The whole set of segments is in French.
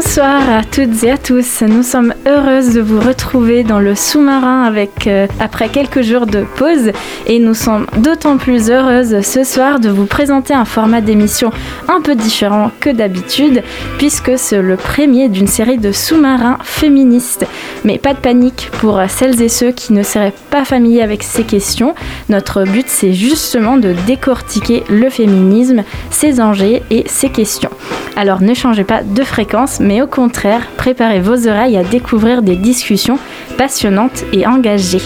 Bonsoir à toutes et à tous. Nous sommes heureuses de vous retrouver dans le sous-marin avec euh, après quelques jours de pause et nous sommes d'autant plus heureuses ce soir de vous présenter un format d'émission un peu différent que d'habitude puisque c'est le premier d'une série de sous-marins féministes. Mais pas de panique pour celles et ceux qui ne seraient pas familiers avec ces questions. Notre but c'est justement de décortiquer le féminisme, ses enjeux et ses questions. Alors ne changez pas de fréquence mais au contraire, préparez vos oreilles à découvrir des discussions passionnantes et engagées.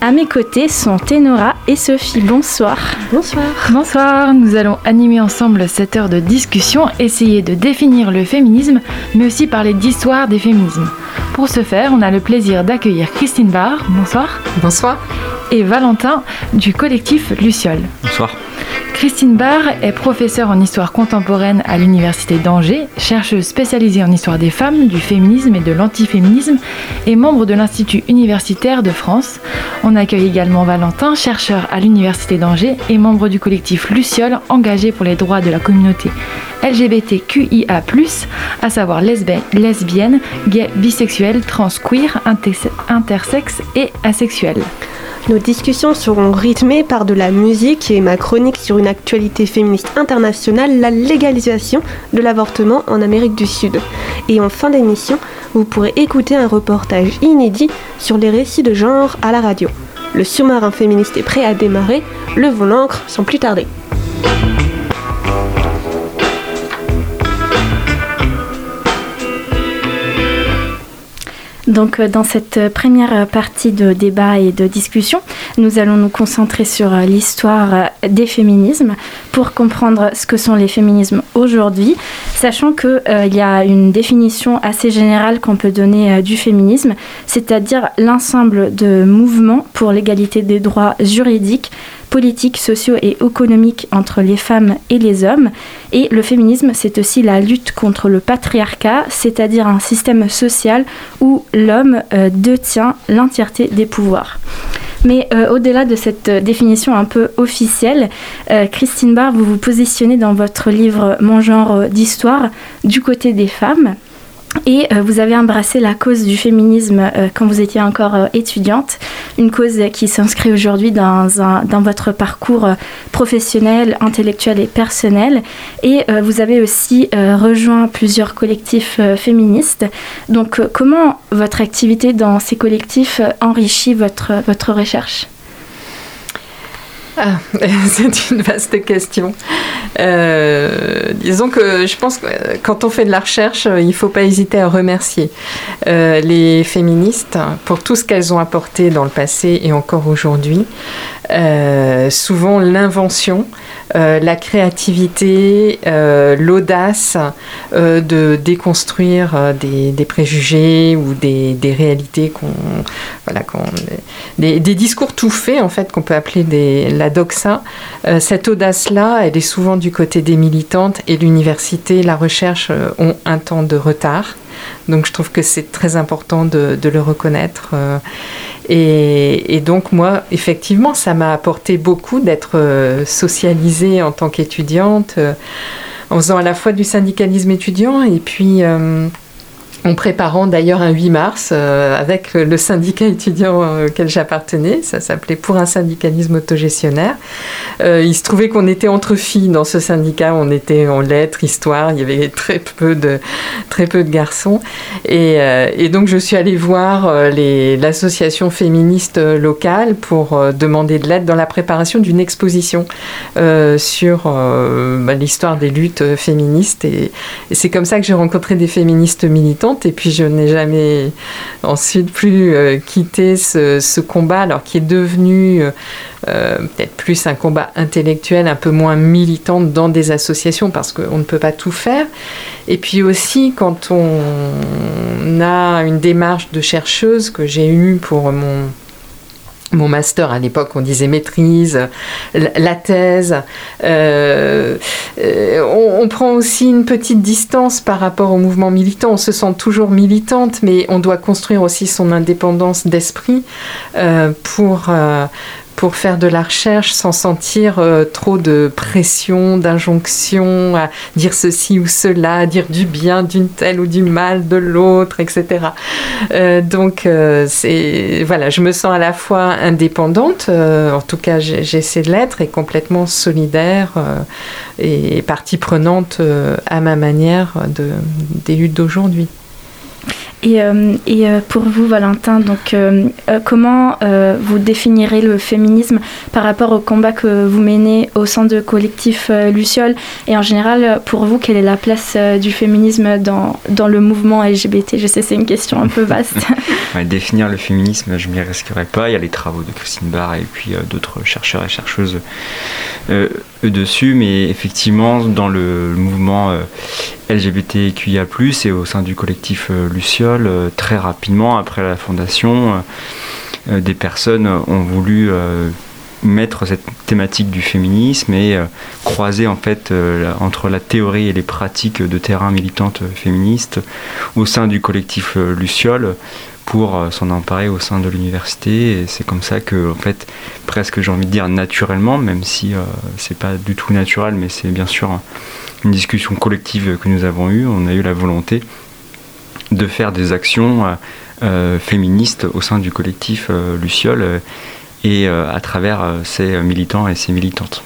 À mes côtés sont Ténora et Sophie. Bonsoir. Bonsoir. Bonsoir. Nous allons animer ensemble cette heure de discussion, essayer de définir le féminisme, mais aussi parler d'histoire des féminismes. Pour ce faire, on a le plaisir d'accueillir Christine Barr. Bonsoir. Bonsoir. Et Valentin du collectif Luciole. Bonsoir. Christine Barr est professeure en histoire contemporaine à l'Université d'Angers, chercheuse spécialisée en histoire des femmes, du féminisme et de l'antiféminisme et membre de l'Institut universitaire de France. On accueille également Valentin, chercheur à l'Université d'Angers et membre du collectif Luciole, engagé pour les droits de la communauté LGBTQIA, à savoir lesbienne, gay, bisexuelle, trans, queer, intersexe et asexuelle. Nos discussions seront rythmées par de la musique et ma chronique sur une actualité féministe internationale, la légalisation de l'avortement en Amérique du Sud. Et en fin d'émission, vous pourrez écouter un reportage inédit sur les récits de genre à la radio. Le sous-marin féministe est prêt à démarrer, levons l'ancre sans plus tarder. Donc euh, dans cette première partie de débat et de discussion, nous allons nous concentrer sur euh, l'histoire euh, des féminismes pour comprendre ce que sont les féminismes aujourd'hui, sachant qu'il y a une définition assez générale qu'on peut donner du féminisme, c'est-à-dire l'ensemble de mouvements pour l'égalité des droits juridiques politiques, sociaux et économiques entre les femmes et les hommes. Et le féminisme, c'est aussi la lutte contre le patriarcat, c'est-à-dire un système social où l'homme euh, détient l'entièreté des pouvoirs. Mais euh, au-delà de cette définition un peu officielle, euh, Christine Barr, vous vous positionnez dans votre livre Mon genre d'histoire du côté des femmes. Et euh, vous avez embrassé la cause du féminisme euh, quand vous étiez encore euh, étudiante, une cause qui s'inscrit aujourd'hui dans, dans, votre parcours professionnel, intellectuel et personnel. Et vous avez aussi rejoint plusieurs collectifs féministes. Donc comment votre activité dans ces collectifs enrichit votre, votre recherche? Ah, c'est une vaste question. Euh, disons que je pense que quand on fait de la recherche, il ne faut pas hésiter à remercier euh, les féministes pour tout ce qu'elles ont apporté dans le passé et encore aujourd'hui. Euh, souvent l'invention, la créativité, l'audace de déconstruire des, préjugés ou des, réalités qu'on, voilà, des, discours tout faits en fait qu'on peut appeler des, la doxa. cette audace-là, elle est souvent du côté des militantes et l'université, la recherche euh, ont un temps de retard. Donc je trouve que c'est très important de, le reconnaître. Euh, et, donc moi, effectivement, ça m'a apporté beaucoup d'être euh, socialisée en tant qu'étudiante, en faisant à la fois du syndicalisme étudiant et puis en préparant d'ailleurs un 8 mars euh, avec le syndicat étudiant auquel j'appartenais. Ça s'appelait Pour un syndicalisme autogestionnaire. Euh, il se trouvait qu'on était entre filles dans ce syndicat. On était en lettres, histoire. Il y avait très peu de, très peu de garçons. Et, euh, et donc je suis allée voir l'association féministe locale pour demander de l'aide dans la préparation d'une exposition sur bah, l'histoire des luttes féministes. et c'est comme ça que j'ai rencontré des féministes militantes et puis je n'ai jamais ensuite plus euh, quitté ce, combat, alors qui est devenu euh, euh, peut-être plus un combat intellectuel, un peu moins militant dans des associations parce qu'on ne peut pas tout faire. Et puis aussi, quand on a une démarche de chercheuse que j'ai eue pour mon mon master à l'époque, on disait maîtrise, la thèse. Euh, euh, on, prend aussi une petite distance par rapport au mouvement militant. On se sent toujours militante, mais on doit construire aussi son indépendance d'esprit euh, pour pour faire de la recherche sans sentir euh, trop de pression, d'injonction à dire ceci ou cela, à dire du bien d'une telle ou du mal de l'autre, etc. Euh, donc, euh, voilà, je me sens à la fois indépendante, en tout cas j'essaie de l'être, et complètement solidaire et partie prenante à ma manière de, des luttes d'aujourd'hui. Et, euh, et euh, pour vous, Valentin, donc, euh, comment vous définirez le féminisme par rapport au combat que vous menez au sein de collectif Luciole? Et en général, pour vous, quelle est la place du féminisme dans, dans le mouvement LGBT Je sais, c'est une question un peu vaste. définir le féminisme, je ne m'y risquerai pas. Il y a les travaux de Christine Barr et puis d'autres chercheurs et chercheuses dessus, mais effectivement, dans le, mouvement LGBTQIA+, et au sein du collectif euh, Luciole, euh, très rapidement après la fondation, euh, des personnes ont voulu mettre cette thématique du féminisme et croiser en fait entre la théorie et les pratiques de terrain militantes féministes au sein du collectif Luciole pour s'en emparer au sein de l'université. Et c'est comme ça que en fait presque j'ai envie de dire naturellement même si c'est pas du tout naturel mais c'est bien sûr une discussion collective que nous avons eue, on a eu la volonté de faire des actions euh, euh, féministes au sein du collectif euh, Luciole et à travers ses militants et ses militantes.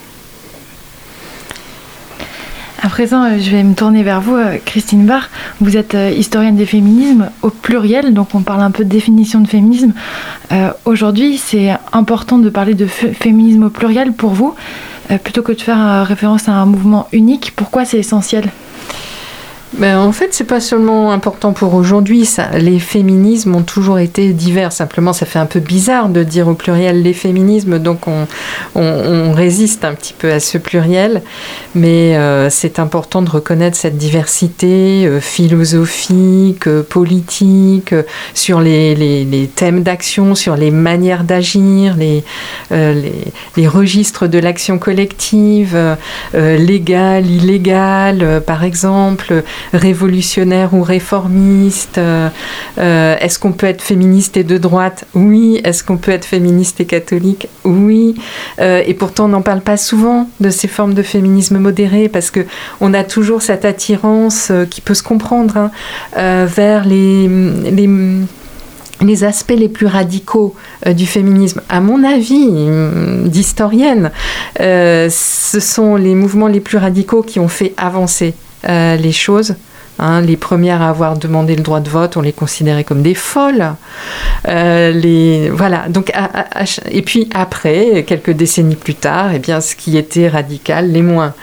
À présent, je vais me tourner vers vous, Christine Barr. Vous êtes historienne des féminismes au pluriel, donc on parle un peu de définition de féminisme. Aujourd'hui, c'est important de parler de féminisme au pluriel pour vous. Plutôt que de faire référence à un mouvement unique. Pourquoi c'est essentiel? Ben, en fait, c'est pas seulement important pour aujourd'hui. Les féminismes ont toujours été divers. Simplement, ça fait un peu bizarre de dire au pluriel les féminismes, donc on, résiste un petit peu à ce pluriel. Mais euh, c'est important de reconnaître cette diversité euh, philosophique, euh, politique, sur les thèmes d'action, sur les manières d'agir, les, les, les, registres de l'action collective, légale, illégale, par exemple révolutionnaire ou réformiste euh, euh, Est-ce qu'on peut être féministe et de droite? Oui. Est-ce qu'on peut être féministe et catholique? Oui. Euh, et pourtant, on n'en parle pas souvent de ces formes de féminisme modéré parce que on a toujours cette attirance qui peut se comprendre hein, vers les, aspects les plus radicaux du féminisme, à mon avis d'historienne, ce sont les mouvements les plus radicaux qui ont fait avancer euh, les choses. Hein, les premières à avoir demandé le droit de vote, on les considérait comme des folles. Euh, les, voilà. Donc, et puis après, quelques décennies plus tard, eh bien, ce qui était radical, les moins.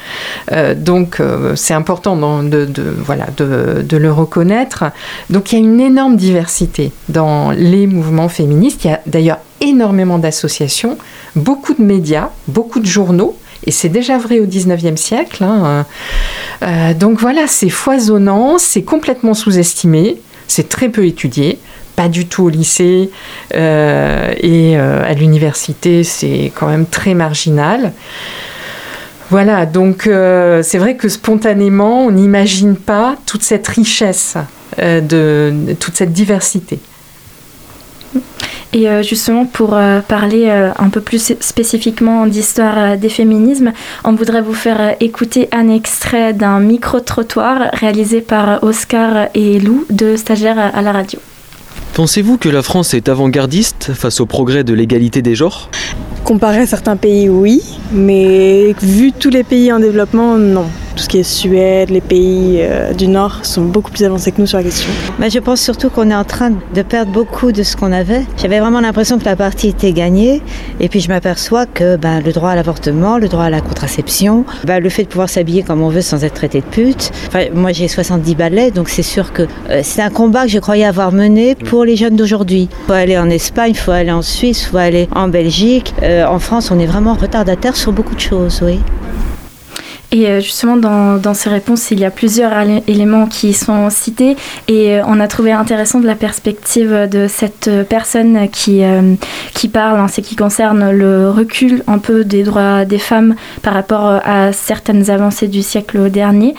Euh, donc, c'est important de, voilà, de, de, le reconnaître. Donc, il y a une énorme diversité dans les mouvements féministes. Il y a d'ailleurs énormément d'associations, beaucoup de médias, beaucoup de journaux et c'est déjà vrai au 19e siècle. Hein. Euh, donc voilà, c'est foisonnant, c'est complètement sous-estimé, c'est très peu étudié pas du tout au lycée euh, et euh, à l'université, c'est quand même très marginal. Voilà, donc c'est vrai que spontanément, on n'imagine pas toute cette richesse, de, toute cette diversité. Et euh, justement, pour euh, parler euh, un peu plus spécifiquement d'histoire des féminismes, on voudrait vous faire écouter un extrait d'un micro-trottoir réalisé par Oscar et Lou, deux stagiaires à la radio. Pensez-vous que la France est avant-gardiste face au progrès de l'égalité des genres? Comparé à certains pays, oui, mais vu tous les pays en développement, non tout ce qui est Suède, les pays euh, du Nord sont beaucoup plus avancés que nous sur la question. Mais je pense surtout qu'on est en train de perdre beaucoup de ce qu'on avait. J'avais vraiment l'impression que la partie était gagnée et puis je m'aperçois que ben, le droit à l'avortement, le droit à la contraception, ben, le fait de pouvoir s'habiller comme on veut sans être traité de pute. Enfin, moi j'ai 70 balais donc c'est sûr que euh, c'est un combat que je croyais avoir mené pour les jeunes d'aujourd'hui. Il faut aller en Espagne, il faut aller en Suisse, il faut aller en Belgique. Euh, en France on est vraiment retardataire sur beaucoup de choses, oui. Et euh, justement, dans, dans, ces réponses, il y a plusieurs éléments qui sont cités et euh, on a trouvé intéressant de la perspective de cette personne qui, euh, qui parle en ce qui concerne le recul un peu des droits des femmes par rapport à certaines avancées du siècle dernier.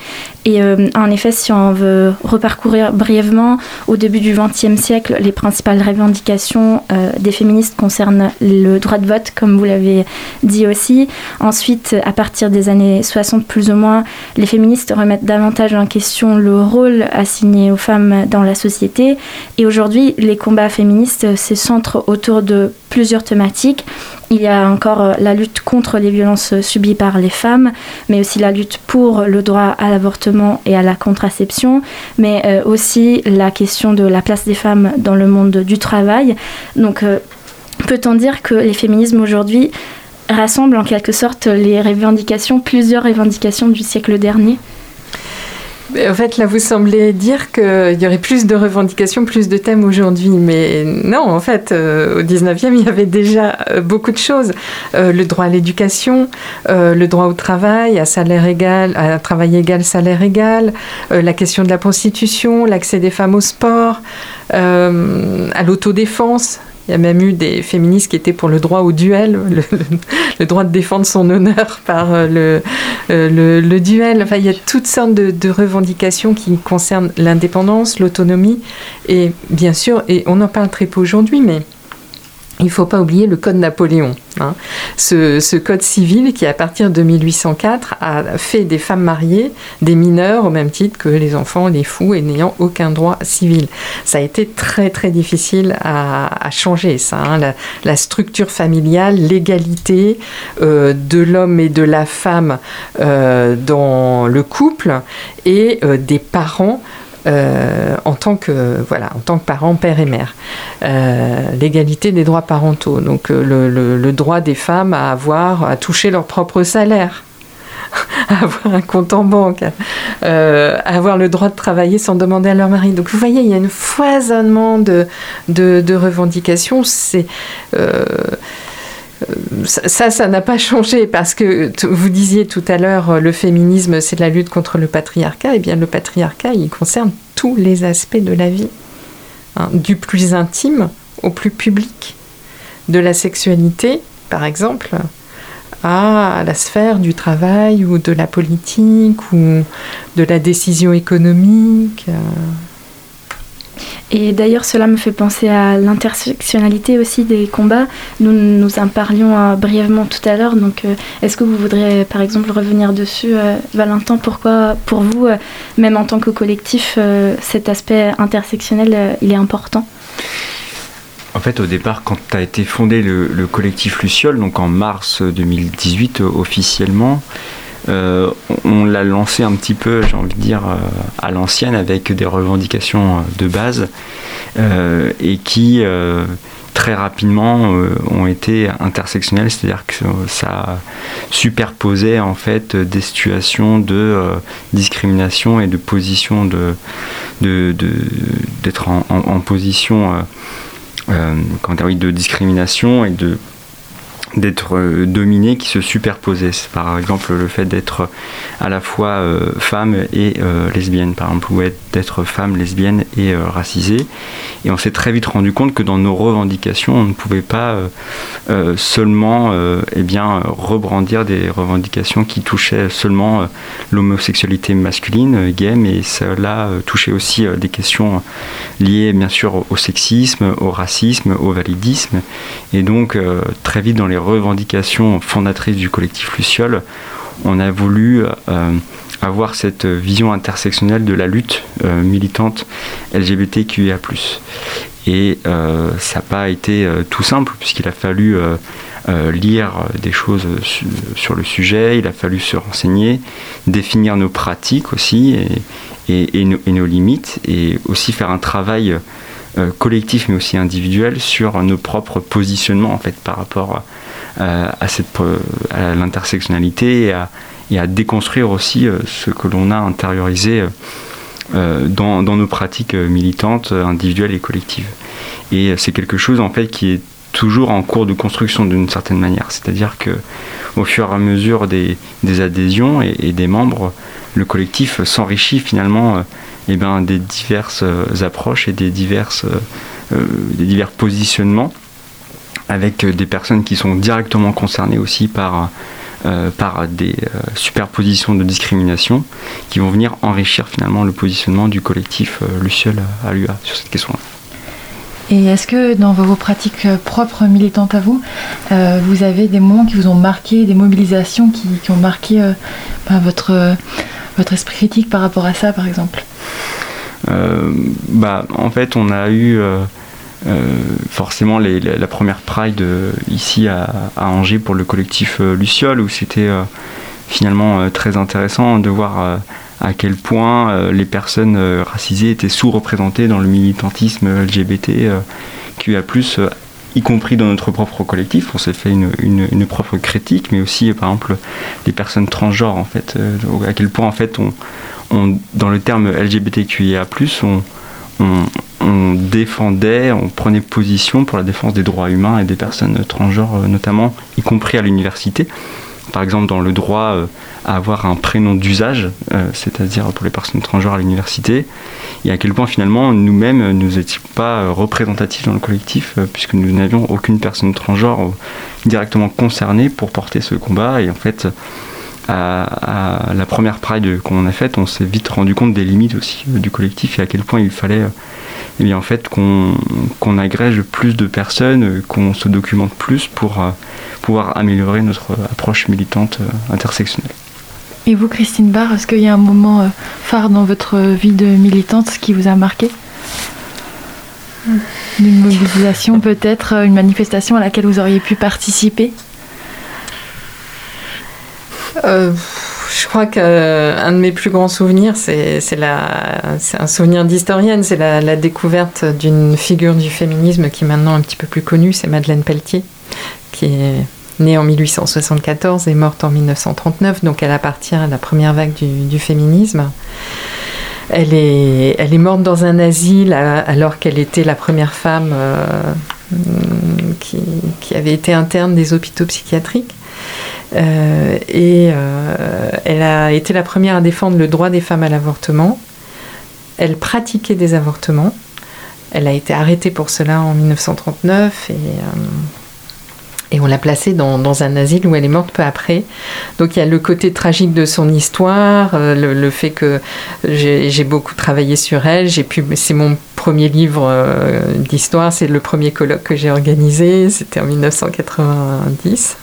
Et en effet, si on veut reparcourir brièvement au début du XXe siècle, les principales revendications des féministes concernent le droit de vote, comme vous l'avez dit aussi. Ensuite, à partir des années 60, plus ou moins, les féministes remettent davantage en question le rôle assigné aux femmes dans la société. Et aujourd'hui, les combats féministes se centrent autour de plusieurs thématiques. Il y a encore euh, la lutte contre les violences subies par les femmes, mais aussi la lutte pour le droit à l'avortement et à la contraception, mais euh, aussi la question de la place des femmes dans le monde du travail. Donc, euh, peut-on dire que les féminismes aujourd'hui rassemble en quelque sorte les revendications, plusieurs revendications du siècle dernier? En fait, là, vous semblez dire qu'il y aurait plus de revendications, plus de thèmes aujourd'hui. Mais non, en fait, euh, au 19e, il y avait déjà euh, beaucoup de choses. Euh, le droit à l'éducation, le droit au travail, à salaire égal, à travail égal, salaire égal, la question de la prostitution, l'accès des femmes au sport, à l'autodéfense. Il y a même eu des féministes qui étaient pour le droit au duel, le, droit de défendre son honneur par euh, le, le, duel. Enfin, il y a toutes sortes de, de revendications qui concernent l'indépendance, l'autonomie, et bien sûr, et on en parle très peu aujourd'hui, mais il ne faut pas oublier le Code Napoléon. Hein. Ce, code civil qui, à partir de 1804, a fait des femmes mariées des mineurs au même titre que les enfants, les fous et n'ayant aucun droit civil. Ça a été très très difficile à, changer, ça. Hein. La, structure familiale, l'égalité euh, de l'homme et de la femme euh, dans le couple et euh, des parents euh, en tant que voilà en tant que parents père et mère euh, l'égalité des droits parentaux donc euh, le, droit des femmes à avoir à toucher leur propre salaire à avoir un compte en banque, à avoir le droit de travailler sans demander à leur mari. Donc vous voyez, il y a un foisonnement de, de, revendications. C'est ça, ça n'a pas changé parce que vous disiez tout à l'heure, euh, le féminisme, c'est la lutte contre le patriarcat. Eh bien, le patriarcat, il concerne tous les aspects de la vie, hein, du plus intime au plus public, de la sexualité, par exemple, à la sphère du travail ou de la politique ou de la décision économique. Euh, et d'ailleurs, cela me fait penser à l'intersectionnalité aussi des combats. Nous nous en parlions euh, brièvement tout à l'heure. Donc, euh, est-ce que vous voudriez, par exemple, revenir dessus, euh, Valentin? Pourquoi, pour vous, même en tant que collectif, cet aspect intersectionnel, il est important? En fait, au départ, quand a été fondé le, le collectif Luciole, donc en mars 2018 officiellement, euh, on l'a lancé un petit peu, j'ai envie de dire, euh, à l'ancienne avec des revendications euh, de base et qui très rapidement ont été intersectionnelles, c'est-à-dire que ça superposait en fait des situations de discrimination et de position de d'être en, position de discrimination et de d'être euh, dominé qui se superposaient. Par exemple, le fait d'être à la fois euh, femme et euh, lesbienne, par exemple, ou d'être femme, lesbienne et racisée. Et on s'est très vite rendu compte que dans nos revendications, on ne pouvait pas seulement eh bien, rebrandir des revendications qui touchaient seulement l'homosexualité masculine, gay, mais cela touchait aussi des questions liées bien sûr au sexisme, au racisme, au validisme. Et donc, très vite dans les revendications fondatrices du collectif Luciole, on a voulu euh, avoir cette vision intersectionnelle de la lutte euh, militante LGBTQIA. Et euh, ça n'a pas été tout simple, puisqu'il a fallu lire des choses sur le sujet, il a fallu se renseigner, définir nos pratiques aussi et, nos, et nos, limites, et aussi faire un travail collectif mais aussi individuel sur nos propres positionnements en fait par rapport euh, à, cette, à l'intersectionnalité et à, déconstruire aussi euh, ce que l'on a intériorisé euh, dans, nos pratiques militantes, individuelles et collectives. Et c'est quelque chose en fait qui est toujours en cours de construction d'une certaine manière. C'est-à-dire que au fur et à mesure des, adhésions et, des membres, le collectif s'enrichit finalement eh ben, des diverses approches et des, diverses, des divers positionnements avec des personnes qui sont directement concernées aussi par euh, par des euh, superpositions de discrimination qui vont venir enrichir finalement le positionnement du collectif euh, Luciole à l'UA sur cette question-là. Et est-ce que dans vos pratiques propres militantes à vous, vous avez des moments qui vous ont marqué, des mobilisations qui, ont marqué ben, votre, votre esprit critique par rapport à ça, par exemple? Bah, En fait, on a eu euh, forcément la première Pride euh, ici à, Angers pour le collectif euh, Luciole où c'était finalement très intéressant de voir à quel point les personnes racisées étaient sous-représentées dans le militantisme LGBT QA+, y compris dans notre propre collectif. On s'est fait une, propre critique, mais aussi, par exemple, les personnes transgenres, en fait, à quel point, en fait, on, dans le terme LGBTQIA+, on, défendait, on prenait position pour la défense des droits humains et des personnes transgenres, euh, notamment, y compris à l'université. Par exemple, dans le droit euh, à avoir un prénom d'usage, euh, c'est-à-dire pour les personnes transgenres à l'université, et à quel point finalement nous-mêmes nous n'étions pas représentatifs dans le collectif, puisque nous n'avions aucune personne transgenre directement concernée pour porter ce combat. Et en fait, à, la première Pride qu'on a faite, on s'est vite rendu compte des limites aussi du collectif et à quel point il fallait eh bien, en fait, qu'on agrège plus de personnes, qu'on se documente plus pour euh, pouvoir améliorer notre approche militante euh, intersectionnelle. Et vous, Christine Barr, est-ce qu'il y a un moment euh, phare dans votre vie de militante qui vous a marqué? Une mobilisation peut-être, une manifestation à laquelle vous auriez pu participer? Je crois qu'un de mes plus grands souvenirs, c'est un souvenir d'historienne, c'est la, découverte d'une figure du féminisme qui est maintenant un petit peu plus connue, c'est Madeleine Pelletier, qui est née en 1874 et morte en 1939, donc elle appartient à la première vague du, féminisme. Elle est, elle est morte dans un asile alors qu'elle était la première femme euh, qui, avait été interne des hôpitaux psychiatriques. Euh, et euh, elle a été la première à défendre le droit des femmes à l'avortement. Elle pratiquait des avortements. Elle a été arrêtée pour cela en 1939 et, euh, et on l'a placée dans, un asile où elle est morte peu après. Donc il y a le côté tragique de son histoire, le, fait que j'ai beaucoup travaillé sur elle. C'est mon premier livre d'histoire, c'est le premier colloque que j'ai organisé, c'était en 1990.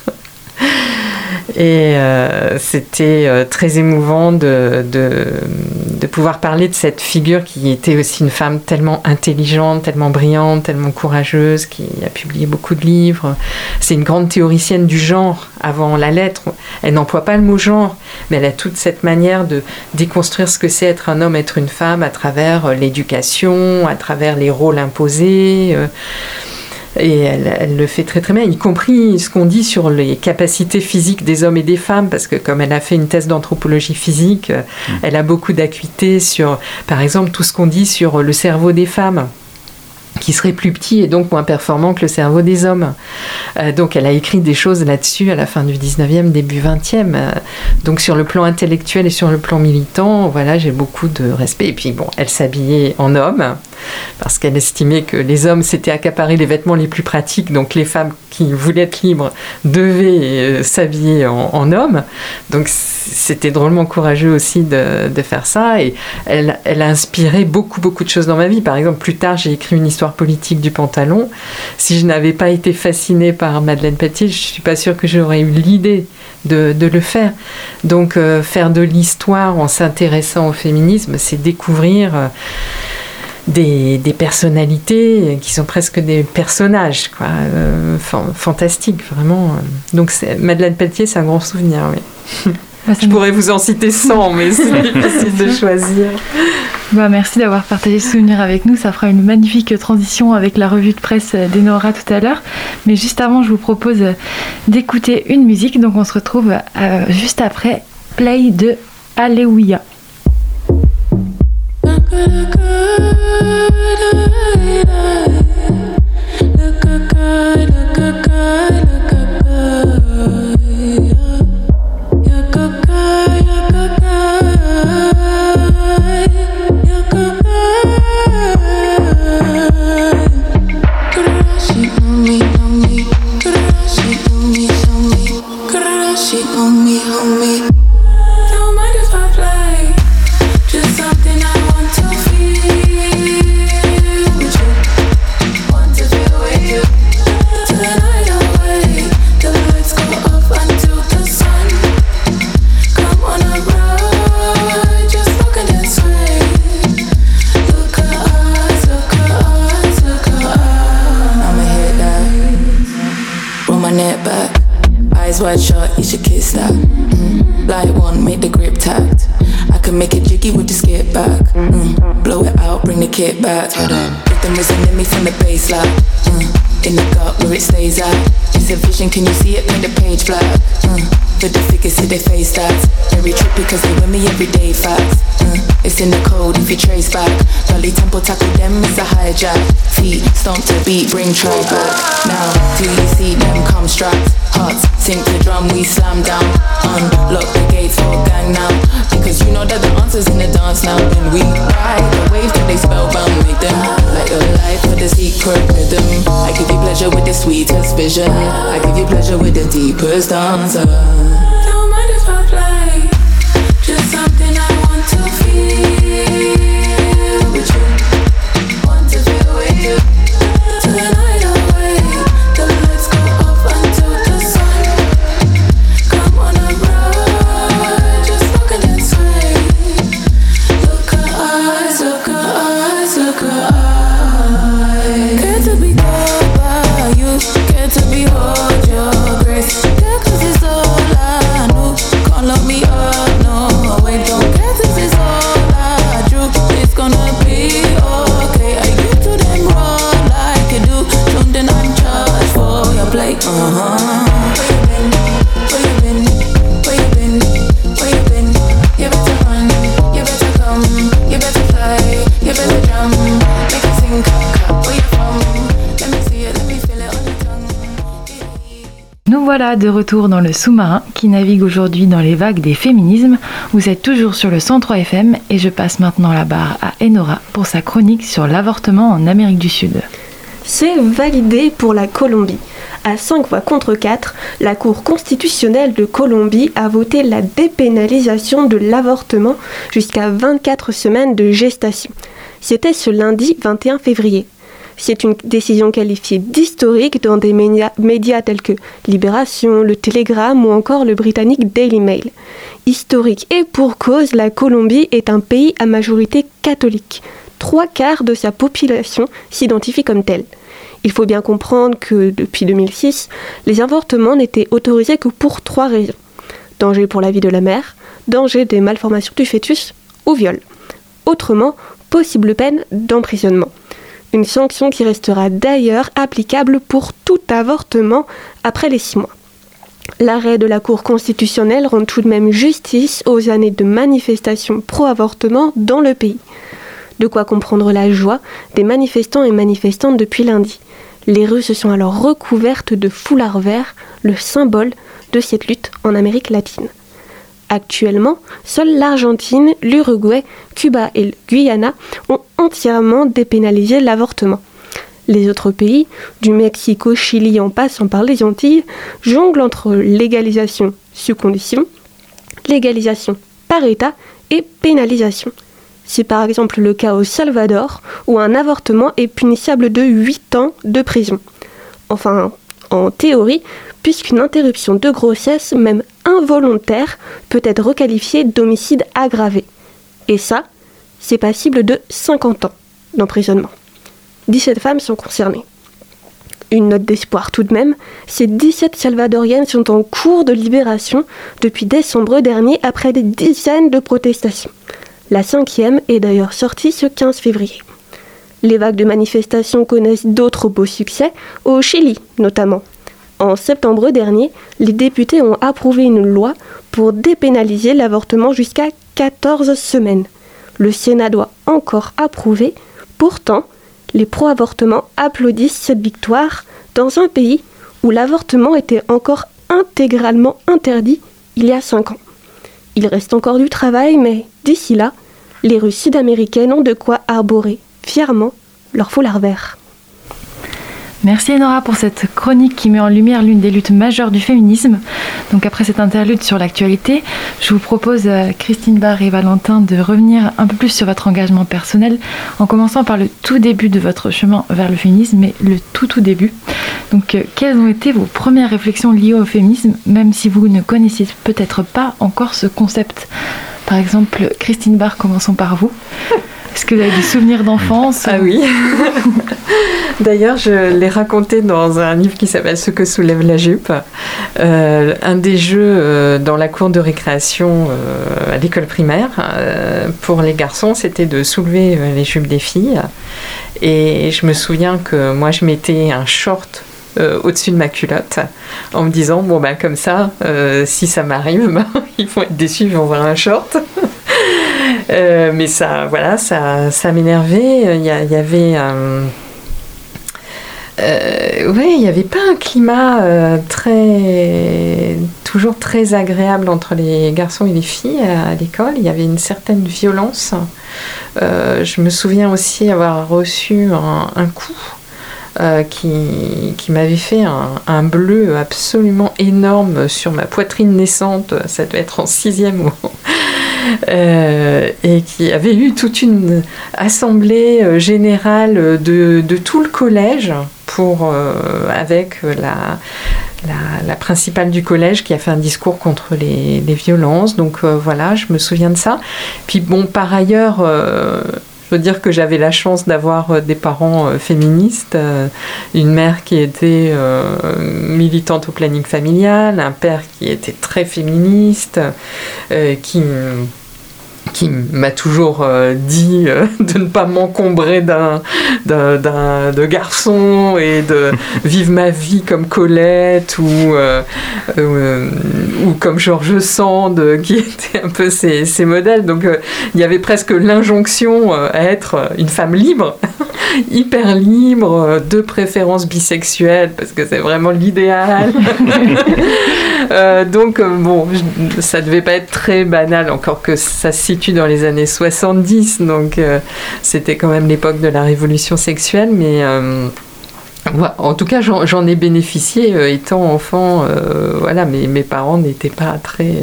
Et euh, c'était euh, très émouvant de, de, pouvoir parler de cette figure qui était aussi une femme tellement intelligente, tellement brillante, tellement courageuse, qui a publié beaucoup de livres. C'est une grande théoricienne du genre avant la lettre. Elle n'emploie pas le mot genre, mais elle a toute cette manière de déconstruire ce que c'est être un homme, être une femme à travers euh, l'éducation, à travers les rôles imposés. Et elle, le fait très très bien, y compris ce qu'on dit sur les capacités physiques des hommes et des femmes, parce que comme elle a fait une thèse d'anthropologie physique, mmh. elle a beaucoup d'acuité sur, par exemple, tout ce qu'on dit sur le cerveau des femmes qui serait plus petit et donc moins performant que le cerveau des hommes. Euh, donc elle a écrit des choses là-dessus à la fin du 19e, début 20e. Euh, donc sur le plan intellectuel et sur le plan militant, voilà, j'ai beaucoup de respect. Et puis bon, elle s'habillait en homme parce qu'elle estimait que les hommes s'étaient accaparés les vêtements les plus pratiques, donc les femmes qui voulaient être libres devaient euh, s'habiller en, homme. Donc c'était drôlement courageux aussi de, faire ça et elle, elle a inspiré beaucoup beaucoup de choses dans ma vie. Par exemple, plus tard, j'ai écrit une histoire politique du pantalon. Si je n'avais pas été fascinée par Madeleine Petit, je suis pas sûre que j'aurais eu l'idée de, de, le faire. Donc euh, faire de l'histoire en s'intéressant au féminisme, c'est découvrir euh, des, des, personnalités qui sont presque des personnages, quoi, euh, fantastiques, vraiment. Donc Madeleine Pelletier, c'est un grand souvenir, oui. Bah, je pourrais vous en citer 100, mais c'est difficile de choisir. Bah, merci d'avoir partagé ce souvenir avec nous. Ça fera une magnifique transition avec la revue de presse d'Enora tout à l'heure. Mais juste avant, je vous propose d'écouter une musique. Donc on se retrouve euh, juste après Play de Alléluia. Eyes wide shut, you should kiss that. Mm. Light one, make the grip tact. I can make it jiggy with the skip back. Mm. Blow it out, bring the kit back. Rhythm resonate me from the baseline. Mm. In the gut where it stays at. It's a vision, can you see it? Paint the page black. Mm. For the figures, see they face that. Very trippy cause they with me every day, facts. Mm. It's in the code if you trace back. Dolly Temple tackle them, it's a hijack. Feet stomp to beat, bring try back. Now, do you see them come strapped? Hearts sink the drum, we slam down. Unlock the gates for gang now. Because you know that the answer's in the dance now. Then we ride the waves till they spellbound, make them like a life with the secret rhythm. I give you pleasure with the sweetest vision. I give you pleasure with the deepest answer. De retour dans le sous-marin qui navigue aujourd'hui dans les vagues des féminismes. Vous êtes toujours sur le 103 FM et je passe maintenant la barre à Enora pour sa chronique sur l'avortement en Amérique du Sud. C'est validé pour la Colombie. À 5 voix contre 4, la Cour constitutionnelle de Colombie a voté la dépénalisation de l'avortement jusqu'à 24 semaines de gestation. C'était ce lundi 21 février. C'est une décision qualifiée d'historique dans des médias, tels que Libération, le Télégramme ou encore le britannique Daily Mail. Historique et pour cause, la Colombie est un pays à majorité catholique. Trois quarts de sa population s'identifie comme tel. Il faut bien comprendre que depuis 2006, les avortements n'étaient autorisés que pour trois raisons. Danger pour la vie de la mère, danger des malformations du fœtus ou viol. Autrement, possible peine d'emprisonnement. Une sanction qui restera d'ailleurs applicable pour tout avortement après les six mois. L'arrêt de la Cour constitutionnelle rend tout de même justice aux années de manifestations pro-avortement dans le pays. De quoi comprendre la joie des manifestants et manifestantes depuis lundi. Les rues se sont alors recouvertes de foulards verts, le symbole de cette lutte en Amérique latine. Actuellement, seuls l'Argentine, l'Uruguay, Cuba et le Guyana ont entièrement dépénalisé l'avortement. Les autres pays, du Mexique au Chili en passant par les Antilles, jonglent entre légalisation sous condition, légalisation par État et pénalisation. C'est par exemple le cas au Salvador, où un avortement est punissable de 8 ans de prison. Enfin, en théorie, puisqu'une interruption de grossesse, même involontaire, peut être requalifiée d'homicide aggravé. Et ça, c'est passible de 50 ans d'emprisonnement. 17 femmes sont concernées. Une note d'espoir tout de même, ces 17 salvadoriennes sont en cours de libération depuis décembre dernier après des dizaines de protestations. La cinquième est d'ailleurs sortie ce 15 février. Les vagues de manifestations connaissent d'autres beaux succès, au Chili notamment. En septembre dernier, les députés ont approuvé une loi pour dépénaliser l'avortement jusqu'à 14 semaines. Le Sénat doit encore approuver. Pourtant, les pro-avortements applaudissent cette victoire dans un pays où l'avortement était encore intégralement interdit il y a 5 ans. Il reste encore du travail, mais d'ici là, les rues sud-américaines ont de quoi arborer fièrement leur foulard vert. Merci Enora pour cette chronique qui met en lumière l'une des luttes majeures du féminisme. Donc après cette interlude sur l'actualité, je vous propose euh, Christine Barr et Valentin de revenir un peu plus sur votre engagement personnel en commençant par le tout début de votre chemin vers le féminisme, mais le tout tout début. Donc euh, quelles ont été vos premières réflexions liées au féminisme, même si vous ne connaissiez peut-être pas encore ce concept? Par exemple, Christine Barr, commençons par vous. Est-ce que vous avez des souvenirs d'enfance Ah oui. D'ailleurs, je l'ai raconté dans un livre qui s'appelle Ce que soulève la jupe. Euh, un des jeux euh, dans la cour de récréation euh, à l'école primaire euh, pour les garçons, c'était de soulever les jupes des filles. Et je me souviens que moi, je mettais un short euh, au-dessus de ma culotte en me disant bon ben comme ça euh, si ça m'arrive ben, ils vont être déçus ils vont voir un short Euh, mais ça voilà ça, ça m'énervait il y, avait euh, ouais, il n'y avait pas un climat euh, très toujours très agréable entre les garçons et les filles à, l'école. Il y avait une certaine violence. Euh, je me souviens aussi avoir reçu un, coup euh, qui, qui m'avait fait un, un bleu absolument énorme sur ma poitrine naissante. Ça devait être en sixième ou en- euh, et qui avait eu toute une assemblée euh, générale de, tout le collège pour euh, avec la, la, principale du collège qui a fait un discours contre les, violences. Donc voilà, je me souviens de ça. Puis bon, par ailleurs. Je veux dire que j'avais la chance d'avoir euh, des parents euh, féministes, euh, une mère qui était militante au planning familial, un père qui était très féministe, qui qui m'a toujours euh, dit euh, de ne pas m'encombrer d'un, d'un, d'un- de garçon et de vivre ma vie comme Colette ou, euh, ou comme Georges Sand qui étaient un peu ses, ses modèles. Donc il y avait presque l'injonction à être une femme libre, hyper libre, de préférence bisexuelle parce que c'est vraiment l'idéal. Donc, bon, ça devait pas être très banal, encore que ça se situe dans les années 70, donc euh, c'était quand même l'époque de la révolution sexuelle, mais. euh, en tout cas, j'en ai bénéficié euh, étant enfant. voilà, mes, mes parents n'étaient pas très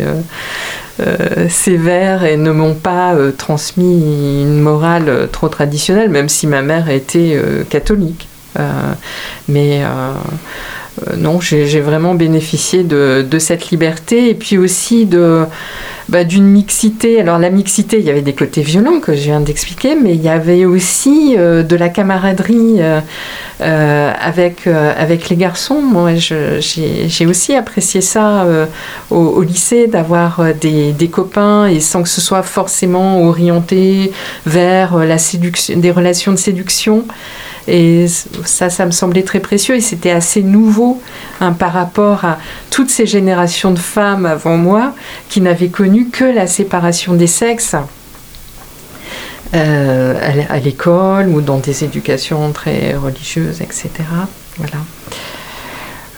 sévères et ne m'ont pas transmis une morale trop traditionnelle, même si ma mère était catholique. Mais non, j'ai vraiment bénéficié de, cette liberté et puis aussi de bah, d'une mixité. Alors la mixité, il y avait des côtés violents que je viens d'expliquer, mais il y avait aussi euh, de la camaraderie euh, euh, avec, euh, avec les garçons. Moi, j'ai aussi apprécié ça euh, au, lycée, d'avoir euh, des, des copains et sans que ce soit forcément orienté vers euh, la séduction, des relations de séduction. Et ça, ça me semblait très précieux et c'était assez nouveau hein, par rapport à toutes ces générations de femmes avant moi qui n'avaient connu que la séparation des sexes euh, à l'école ou dans des éducations très religieuses, etc. Voilà.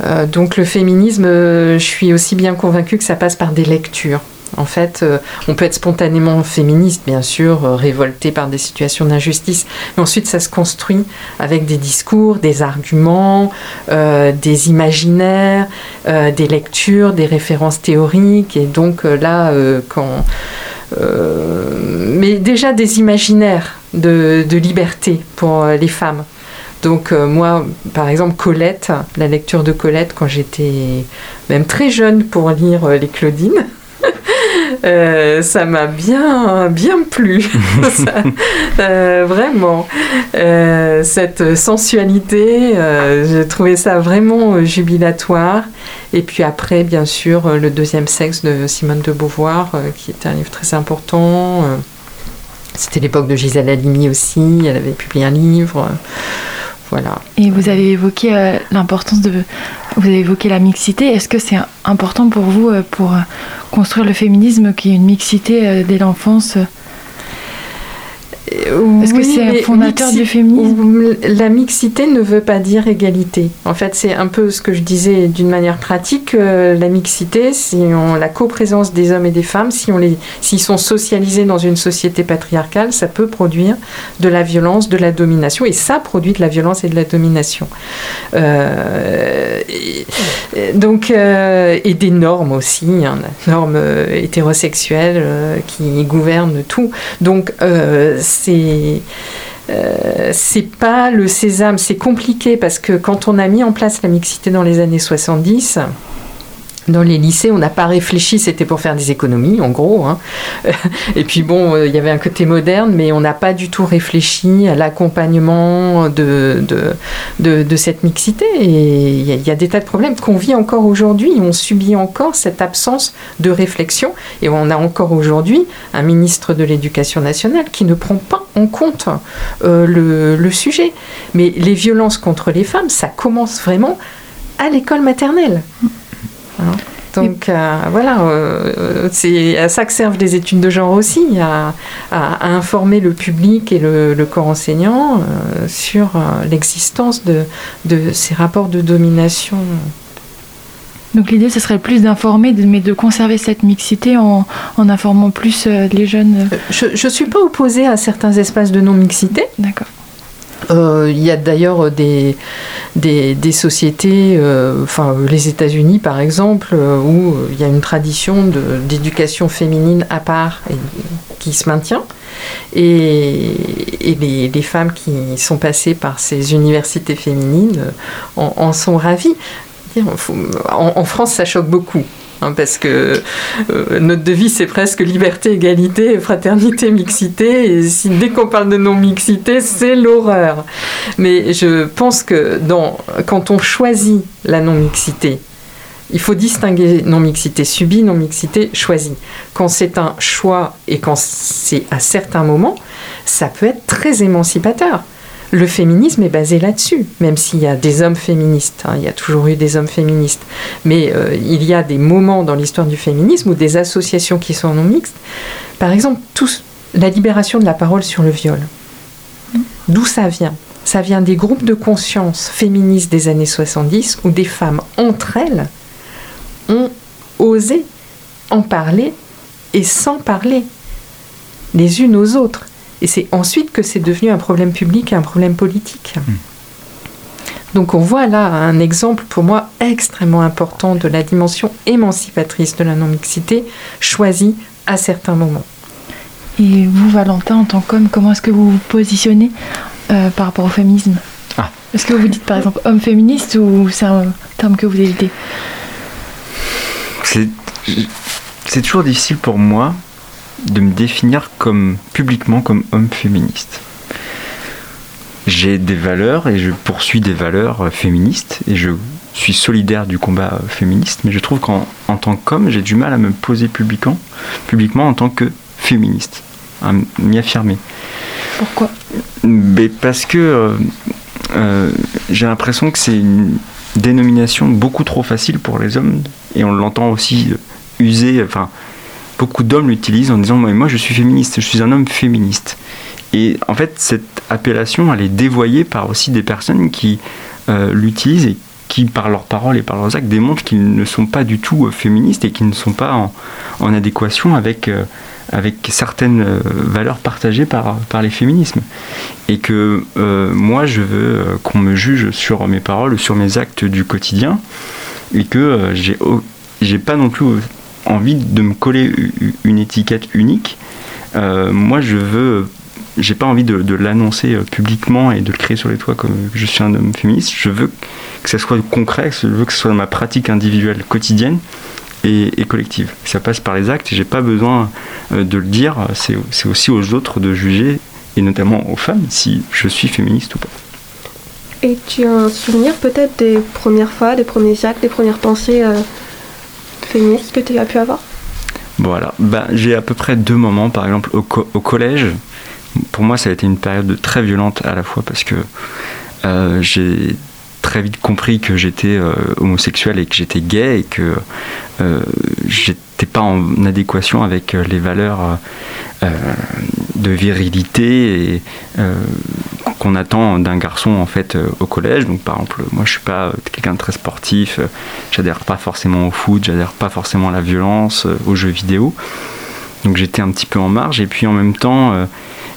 Euh, donc le féminisme, euh, je suis aussi bien convaincue que ça passe par des lectures. En fait, euh, on peut être spontanément féministe, bien sûr, euh, révolté par des situations d'injustice, mais ensuite ça se construit avec des discours, des arguments, euh, des imaginaires, euh, des lectures, des références théoriques, et donc là, quand mais déjà des imaginaires de, liberté pour les femmes. Donc moi, par exemple, Colette, la lecture de Colette quand j'étais même très jeune pour lire les Claudines, euh, ça m'a bien, bien plu. Euh, vraiment. Euh, cette sensualité, j'ai trouvé ça vraiment jubilatoire. Et puis après, bien sûr, le deuxième sexe de Simone de Beauvoir, qui était un livre très important. C'était l'époque de Gisèle Halimi aussi, elle avait publié un livre. Et vous avez évoqué euh, l'importance de. Vous avez évoqué la mixité. Est-ce que c'est important pour vous, euh, pour euh, construire le féminisme, qu'il y ait une mixité dès l'enfance Est-ce que c'est un fondateur du féminisme La mixité ne veut pas dire égalité. En fait, c'est un peu ce que je disais d'une manière pratique. euh, la mixité, la coprésence des hommes et des femmes, si on les, s'ils sont socialisés dans une société patriarcale, ça peut produire de la violence, de la domination, et ça produit de la violence et de la domination. Euh, et- et donc, euh, et des normes aussi, hein, la norme euh, hétérosexuelle euh, qui gouverne tout. Donc, c'est euh, c'est pas le sésame, c'est compliqué parce que quand on a mis en place la mixité dans les années 70, dans les lycées, on n'a pas réfléchi, c'était pour faire des économies, en gros. hein. Et puis bon, euh, il y avait un côté moderne, mais on n'a pas du tout réfléchi à l'accompagnement de, de, de- cette mixité. Et il y, a- des tas de problèmes qu'on vit encore aujourd'hui. On subit encore cette absence de réflexion. Et on a encore aujourd'hui un ministre de l'Éducation nationale qui ne prend pas en compte euh, le sujet. Mais les violences contre les femmes, ça commence vraiment à l'école maternelle. Hein. Donc euh, voilà, euh, c'est à ça que servent les études de genre aussi, à, à- à informer le public et le, le corps enseignant euh, sur euh, l'existence de, de ces rapports de domination. Donc l'idée, ce serait plus d'informer, mais de conserver cette mixité en, en informant plus euh, les jeunes. Je ne suis pas opposée à certains espaces de non-mixité. D'accord. Euh, Il y a d'ailleurs des, des, sociétés, euh, enfin les États-Unis par exemple, euh, où il y a une tradition d'éducation féminine à part qui se maintient. Et, les, femmes qui sont passées par ces universités féminines en, sont ravies. En France, ça choque beaucoup. Hein, parce que euh, notre devise c'est presque liberté, égalité, fraternité, mixité. Et si, dès qu'on parle de non-mixité, c'est l'horreur. Mais je pense que quand on choisit la non-mixité, il faut distinguer non-mixité subie, non-mixité choisie. Quand c'est un choix et quand c'est à certains moments, ça peut être très émancipateur. Le féminisme est basé là-dessus, même s'il y a des hommes féministes, hein, il y a toujours eu des hommes féministes, mais euh, il y a des moments dans l'histoire du féminisme où des associations qui sont non mixtes, par exemple, tous, la libération de la parole sur le viol. D'où ça vient? Ça vient des groupes de conscience féministes des années 70 où des femmes entre elles ont osé en parler et sans parler les unes aux autres. Et c'est ensuite que c'est devenu un problème public et un problème politique. Donc on voit là un exemple pour moi extrêmement important de la dimension émancipatrice de la non-mixité choisie à certains moments. Et vous, Valentin, en tant qu'homme, comment est-ce que vous vous positionnez euh, par rapport au féminisme? Ah. Est-ce que vous dites par exemple homme féministe ou c'est un terme que vous évitez? C'est toujours difficile pour moi de me définir comme publiquement comme homme féministe. J'ai des valeurs et je poursuis des valeurs euh, féministes et je suis solidaire du combat euh, féministe, mais je trouve qu'en en tant qu'homme, j'ai du mal à me poser publiquement, publiquement en tant que féministe, à m'y affirmer. Pourquoi? Mais parce que euh, euh, j'ai l'impression que c'est une dénomination beaucoup trop facile pour les hommes et on l'entend aussi user. Enfin, beaucoup d'hommes l'utilisent en disant moi, je suis féministe, je suis un homme féministe. Et en fait, cette appellation, elle est dévoyée par aussi des personnes qui euh, l'utilisent et qui, par leurs paroles et par leurs actes, démontrent qu'ils ne sont pas du tout euh, féministes et qu'ils ne sont pas en, adéquation avec, euh, avec certaines valeurs partagées par, par les féminismes. Et que moi, je veux qu'on me juge sur mes paroles, sur mes actes du quotidien, et que j'ai j'ai pas non plus envie de me coller une étiquette unique. Euh, moi, je veux j'ai pas envie de, l'annoncer euh, publiquement et de le créer sur les toits comme je suis un homme féministe. Je veux que ça soit concret, je veux que ce soit dans ma pratique individuelle quotidienne et, collective. Ça passe par les actes et j'ai pas besoin euh, de le dire. C'est aussi aux autres de juger et notamment aux femmes si je suis féministe ou pas. Et tu as un souvenir peut-être des premières fois, des premiers actes, des premières pensées féministes que tu as pu avoir? Voilà, ben, j'ai à peu près deux moments, par exemple au, co- au collège. Pour moi, ça a été une période très violente à la fois parce que euh, j'ai très vite compris que j'étais euh, homosexuel et que j'étais gay et que euh, j'étais pas en adéquation avec euh, les valeurs euh, euh, de virilité qu'on attend d'un garçon en fait au collège. Donc par exemple, moi je suis pas quelqu'un de très sportif, j'adhère pas forcément au foot, j'adhère pas forcément à la violence, aux jeux vidéo. Donc j'étais un petit peu en marge et puis en même temps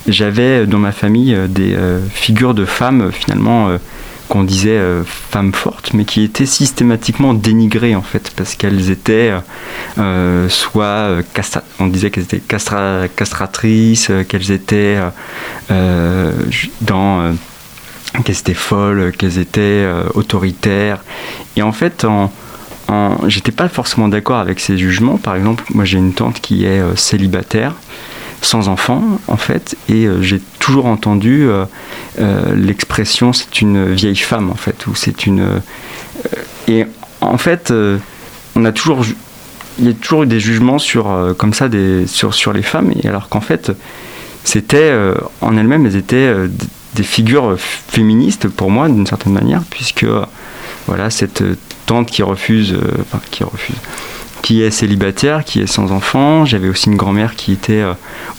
j'avais dans ma famille des figures de femmes finalement qu'on disait euh, femmes fortes mais qui étaient systématiquement dénigrées en fait parce qu'elles étaient euh, soit euh, castra- on disait qu'elles étaient castra- castratrices, euh, qu'elles étaient dans qu'elles étaient folles, qu'elles étaient autoritaires et en fait en j'étais pas forcément d'accord avec ces jugements. Par exemple, moi j'ai une tante qui est célibataire, sans enfant en fait, et euh, j'ai toujours entendu euh, euh, l'expression c'est une vieille femme en fait, ou c'est une. et en fait, on a toujours, il y a toujours eu des jugements sur comme ça des, sur sur les femmes, et alors qu'en fait, c'était en elles-mêmes, elles étaient des figures féministes pour moi d'une certaine manière, puisque voilà cette tante qui refuse, qui refuse, qui est célibataire, qui est sans enfant. J'avais aussi une grand-mère qui était euh,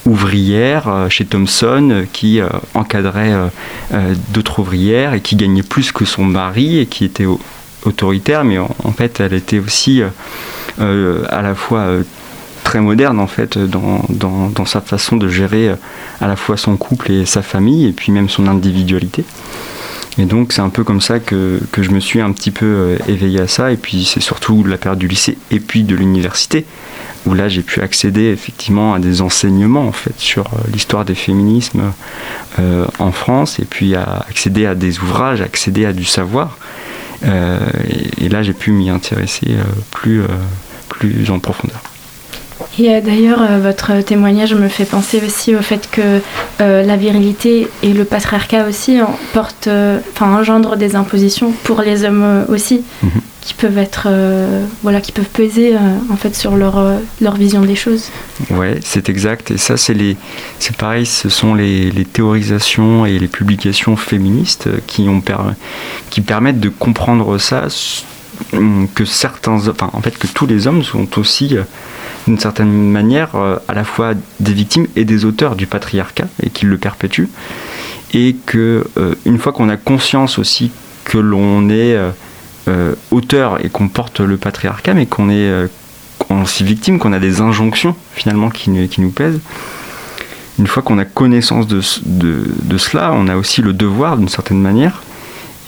ouvrière euh, chez Thomson, euh, qui encadrait d'autres ouvrières et qui gagnait plus que son mari et qui était au- autoritaire, mais en, fait elle était aussi à la fois très moderne en fait dans, sa façon de gérer à la fois son couple et sa famille et puis même son individualité. Et donc c'est un peu comme ça que, je me suis un petit peu euh, éveillé à ça. Et puis c'est surtout la période du lycée et puis de l'université, où là j'ai pu accéder effectivement à des enseignements en fait sur euh, l'histoire des féminismes euh, en France, et puis accéder à des ouvrages, accéder à du savoir. Et, là j'ai pu m'y intéresser plus, plus en profondeur. Et euh, d'ailleurs, euh, votre témoignage me fait penser aussi au fait que euh, la virilité et le patriarcat aussi en- portent, euh, enfin, engendrent des impositions pour les hommes aussi, Mhm. qui peuvent être, euh, voilà, qui peuvent peser en fait sur leur, leur vision des choses. Ouais, c'est exact. Et ça, c'est les, c'est pareil. Ce sont les, les théorisations et les publications féministes qui ont per- qui permettent de comprendre ça, que certains, enfin, en fait, que tous les hommes sont aussi, d'une certaine manière, euh, à la fois des victimes et des auteurs du patriarcat et qu'ils le perpétuent. Et que euh, une fois qu'on a conscience aussi que l'on est euh, auteur et qu'on porte le patriarcat, mais qu'on est qu'on aussi victime, qu'on a des injonctions finalement qui, nous- pèsent. Une fois qu'on a connaissance de, ce- de, de cela, on a aussi le devoir d'une certaine manière.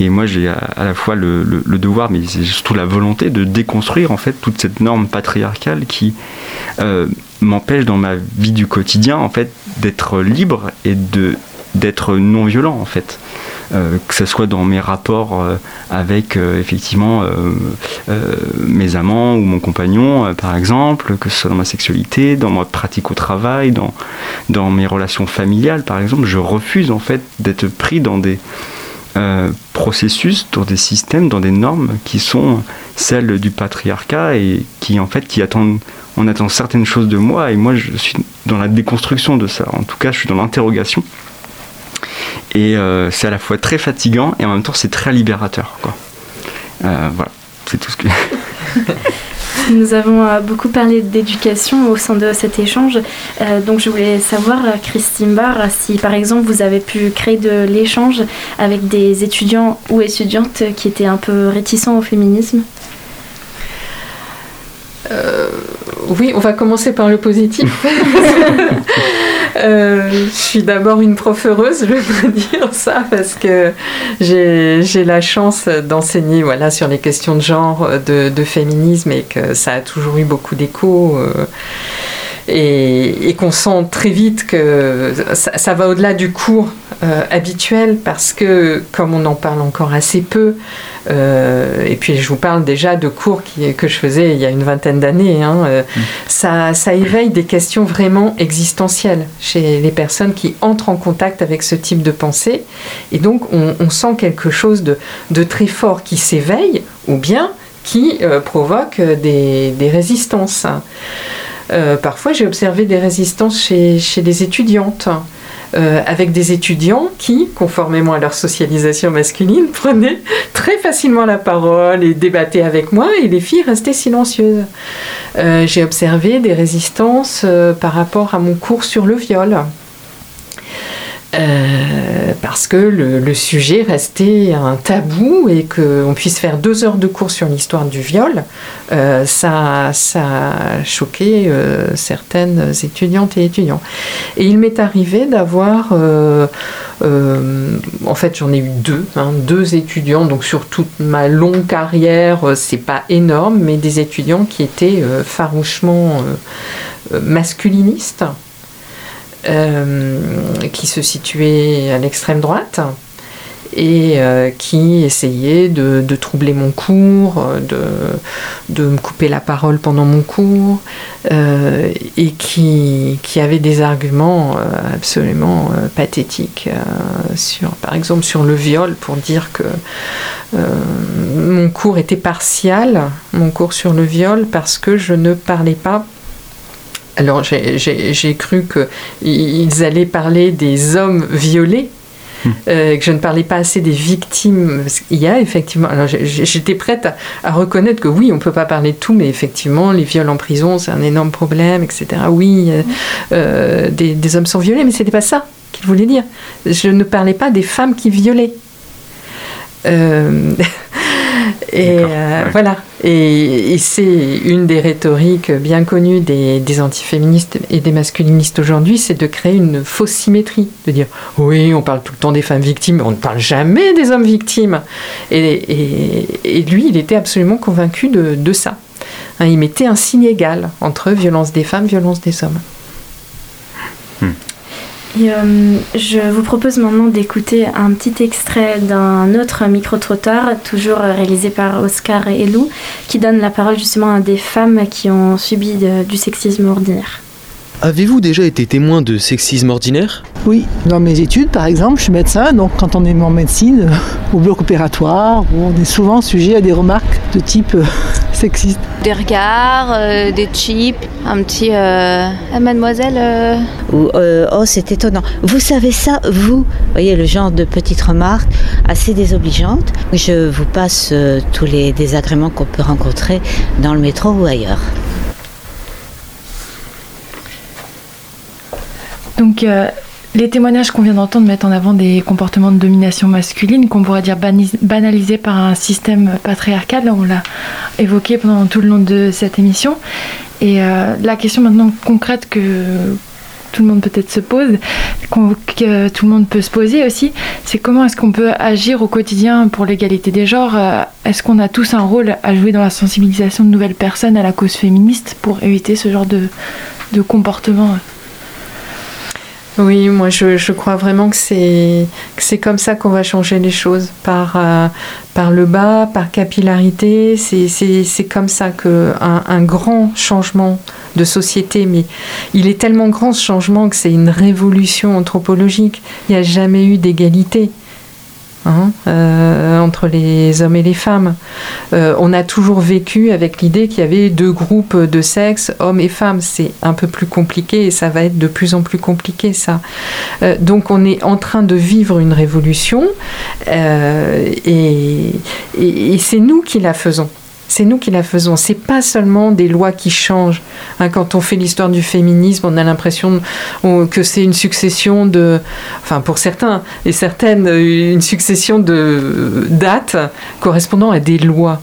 Et moi, j'ai à, la fois le, devoir, mais surtout la volonté de déconstruire en fait toute cette norme patriarcale qui euh, m'empêche dans ma vie du quotidien en fait d'être libre et de d'être non violent en fait. Euh, que ce soit dans mes rapports euh, avec effectivement mes amants ou mon compagnon par exemple, que ce soit dans ma sexualité, dans ma pratique au travail, dans, dans mes relations familiales par exemple, je refuse en fait d'être pris dans des euh, processus, dans des systèmes, dans des normes qui sont celles du patriarcat et qui en fait qui attendent on attend certaines choses de moi et moi je suis dans la déconstruction de ça. En tout cas, je suis dans l'interrogation. Et euh, c'est à la fois très fatigant et en même temps c'est très libérateur. Quoi. Euh, voilà, c'est tout ce que. Nous avons euh, beaucoup parlé d'éducation au sein de cet échange. Euh, donc je voulais savoir, euh, Christine Barr, si par exemple vous avez pu créer de l'échange avec des étudiants ou étudiantes qui étaient un peu réticents au féminisme. Euh, oui, on va commencer par le positif. Euh, je suis d'abord une prof heureuse, je voudrais dire ça, parce que j'ai j'ai la chance d'enseigner voilà, sur les questions de genre, de, de féminisme, et que ça a toujours eu beaucoup d'écho. euh, et, et qu'on sent très vite que ça, ça va au-delà du cours euh, habituel parce que comme on en parle encore assez peu, euh, et puis je vous parle déjà de cours qui, que je faisais il y a une vingtaine d'années, hein, euh, ça, ça éveille des questions vraiment existentielles chez les personnes qui entrent en contact avec ce type de pensée. Et donc on, on sent quelque chose de, de très fort qui s'éveille ou bien qui provoque des, des résistances. Parfois, j'ai observé des résistances chez, chez des étudiantes, euh, avec des étudiants qui, conformément à leur socialisation masculine, prenaient très facilement la parole et débattaient avec moi, et les filles restaient silencieuses. Euh, j'ai observé des résistances euh, par rapport à mon cours sur le viol. Euh, parce que le, sujet restait un tabou et qu'on puisse faire deux heures de cours sur l'histoire du viol, euh, ça, ça a choqué euh, certaines étudiantes et étudiants. Et il m'est arrivé d'avoir, en fait j'en ai eu deux, hein, deux étudiants, donc sur toute ma longue carrière, c'est pas énorme, mais des étudiants qui étaient farouchement masculinistes qui se situait à l'extrême droite et euh, qui essayaient de, troubler mon cours, euh, de, de me couper la parole pendant mon cours, euh, et qui, qui avaient des arguments euh, absolument euh, pathétiques, euh, sur, par exemple sur le viol, pour dire que euh, mon cours était partial, mon cours sur le viol, parce que je ne parlais pas alors j'ai- cru qu'ils allaient parler des hommes violés. euh, que je ne parlais pas assez des victimes. Qu'il y a effectivement. Alors j'étais prête à, à reconnaître que oui, on ne peut pas parler de tout, mais effectivement, les viols en prison, c'est un énorme problème, etc. Oui, euh, euh, des, des hommes sont violés, mais c'était pas ça qu'il voulait dire. Je ne parlais pas des femmes qui violaient. Et euh, voilà. Et, et c'est une des rhétoriques bien connues des, des antiféministes et des masculinistes aujourd'hui, c'est de créer une fausse symétrie, de dire oui, on parle tout le temps des femmes victimes, mais on ne parle jamais des hommes victimes. Et, et- et lui, il était absolument convaincu de, de ça. Hein, il mettait un signe égal entre violence des femmes, violence des hommes. Euh, je vous propose maintenant d'écouter un petit extrait d'un autre micro-trottoir, toujours réalisé par Oscar et Lou, qui donne la parole justement à des femmes qui ont subi du sexisme ordinaire. Avez-vous déjà été témoin de sexisme ordinaire? Oui, dans mes études, par exemple, je suis médecin, donc quand on est en médecine, euh, au bloc opératoire, on est souvent sujet à des remarques de type euh, sexiste. Des regards, euh, des chips, un petit euh, mademoiselle. euh, Ou euh, oh c'est étonnant. Vous savez ça, vous voyez le genre de petites remarques assez désobligeantes. Je vous passe euh, tous les désagréments qu'on peut rencontrer dans le métro ou ailleurs. Donc, euh, les témoignages qu'on vient d'entendre mettent en avant des comportements de domination masculine qu'on pourrait dire banalisés par un système patriarcal. On l'a évoqué pendant tout le long de cette émission. Et euh, la question maintenant concrète que tout le monde peut-être se pose, que tout le monde peut se poser aussi, c'est comment est-ce qu'on peut agir au quotidien pour l'égalité des genres? Euh, Est-ce qu'on a tous un rôle à jouer dans la sensibilisation de nouvelles personnes à la cause féministe pour éviter ce genre de comportement? Oui, moi je, crois vraiment que c'est que c'est comme ça qu'on va changer les choses par euh, par le bas, par capillarité. C'est comme ça que un, un grand changement de société, mais il est tellement grand ce changement que c'est une révolution anthropologique. Il n'y a jamais eu d'égalité. Hein, euh, entre les hommes et les femmes. Euh, on a toujours vécu avec l'idée qu'il y avait deux groupes de sexe, hommes et femmes. C'est un peu plus compliqué et ça va être de plus en plus compliqué ça. Euh, donc on est en train de vivre une révolution et c'est nous qui la faisons. C'est nous qui la faisons. C'est pas seulement des lois qui changent. Hein, quand on fait l'histoire du féminisme, on a l'impression on- que c'est une succession de, enfin pour certains et certaines, une succession de dates correspondant à des lois.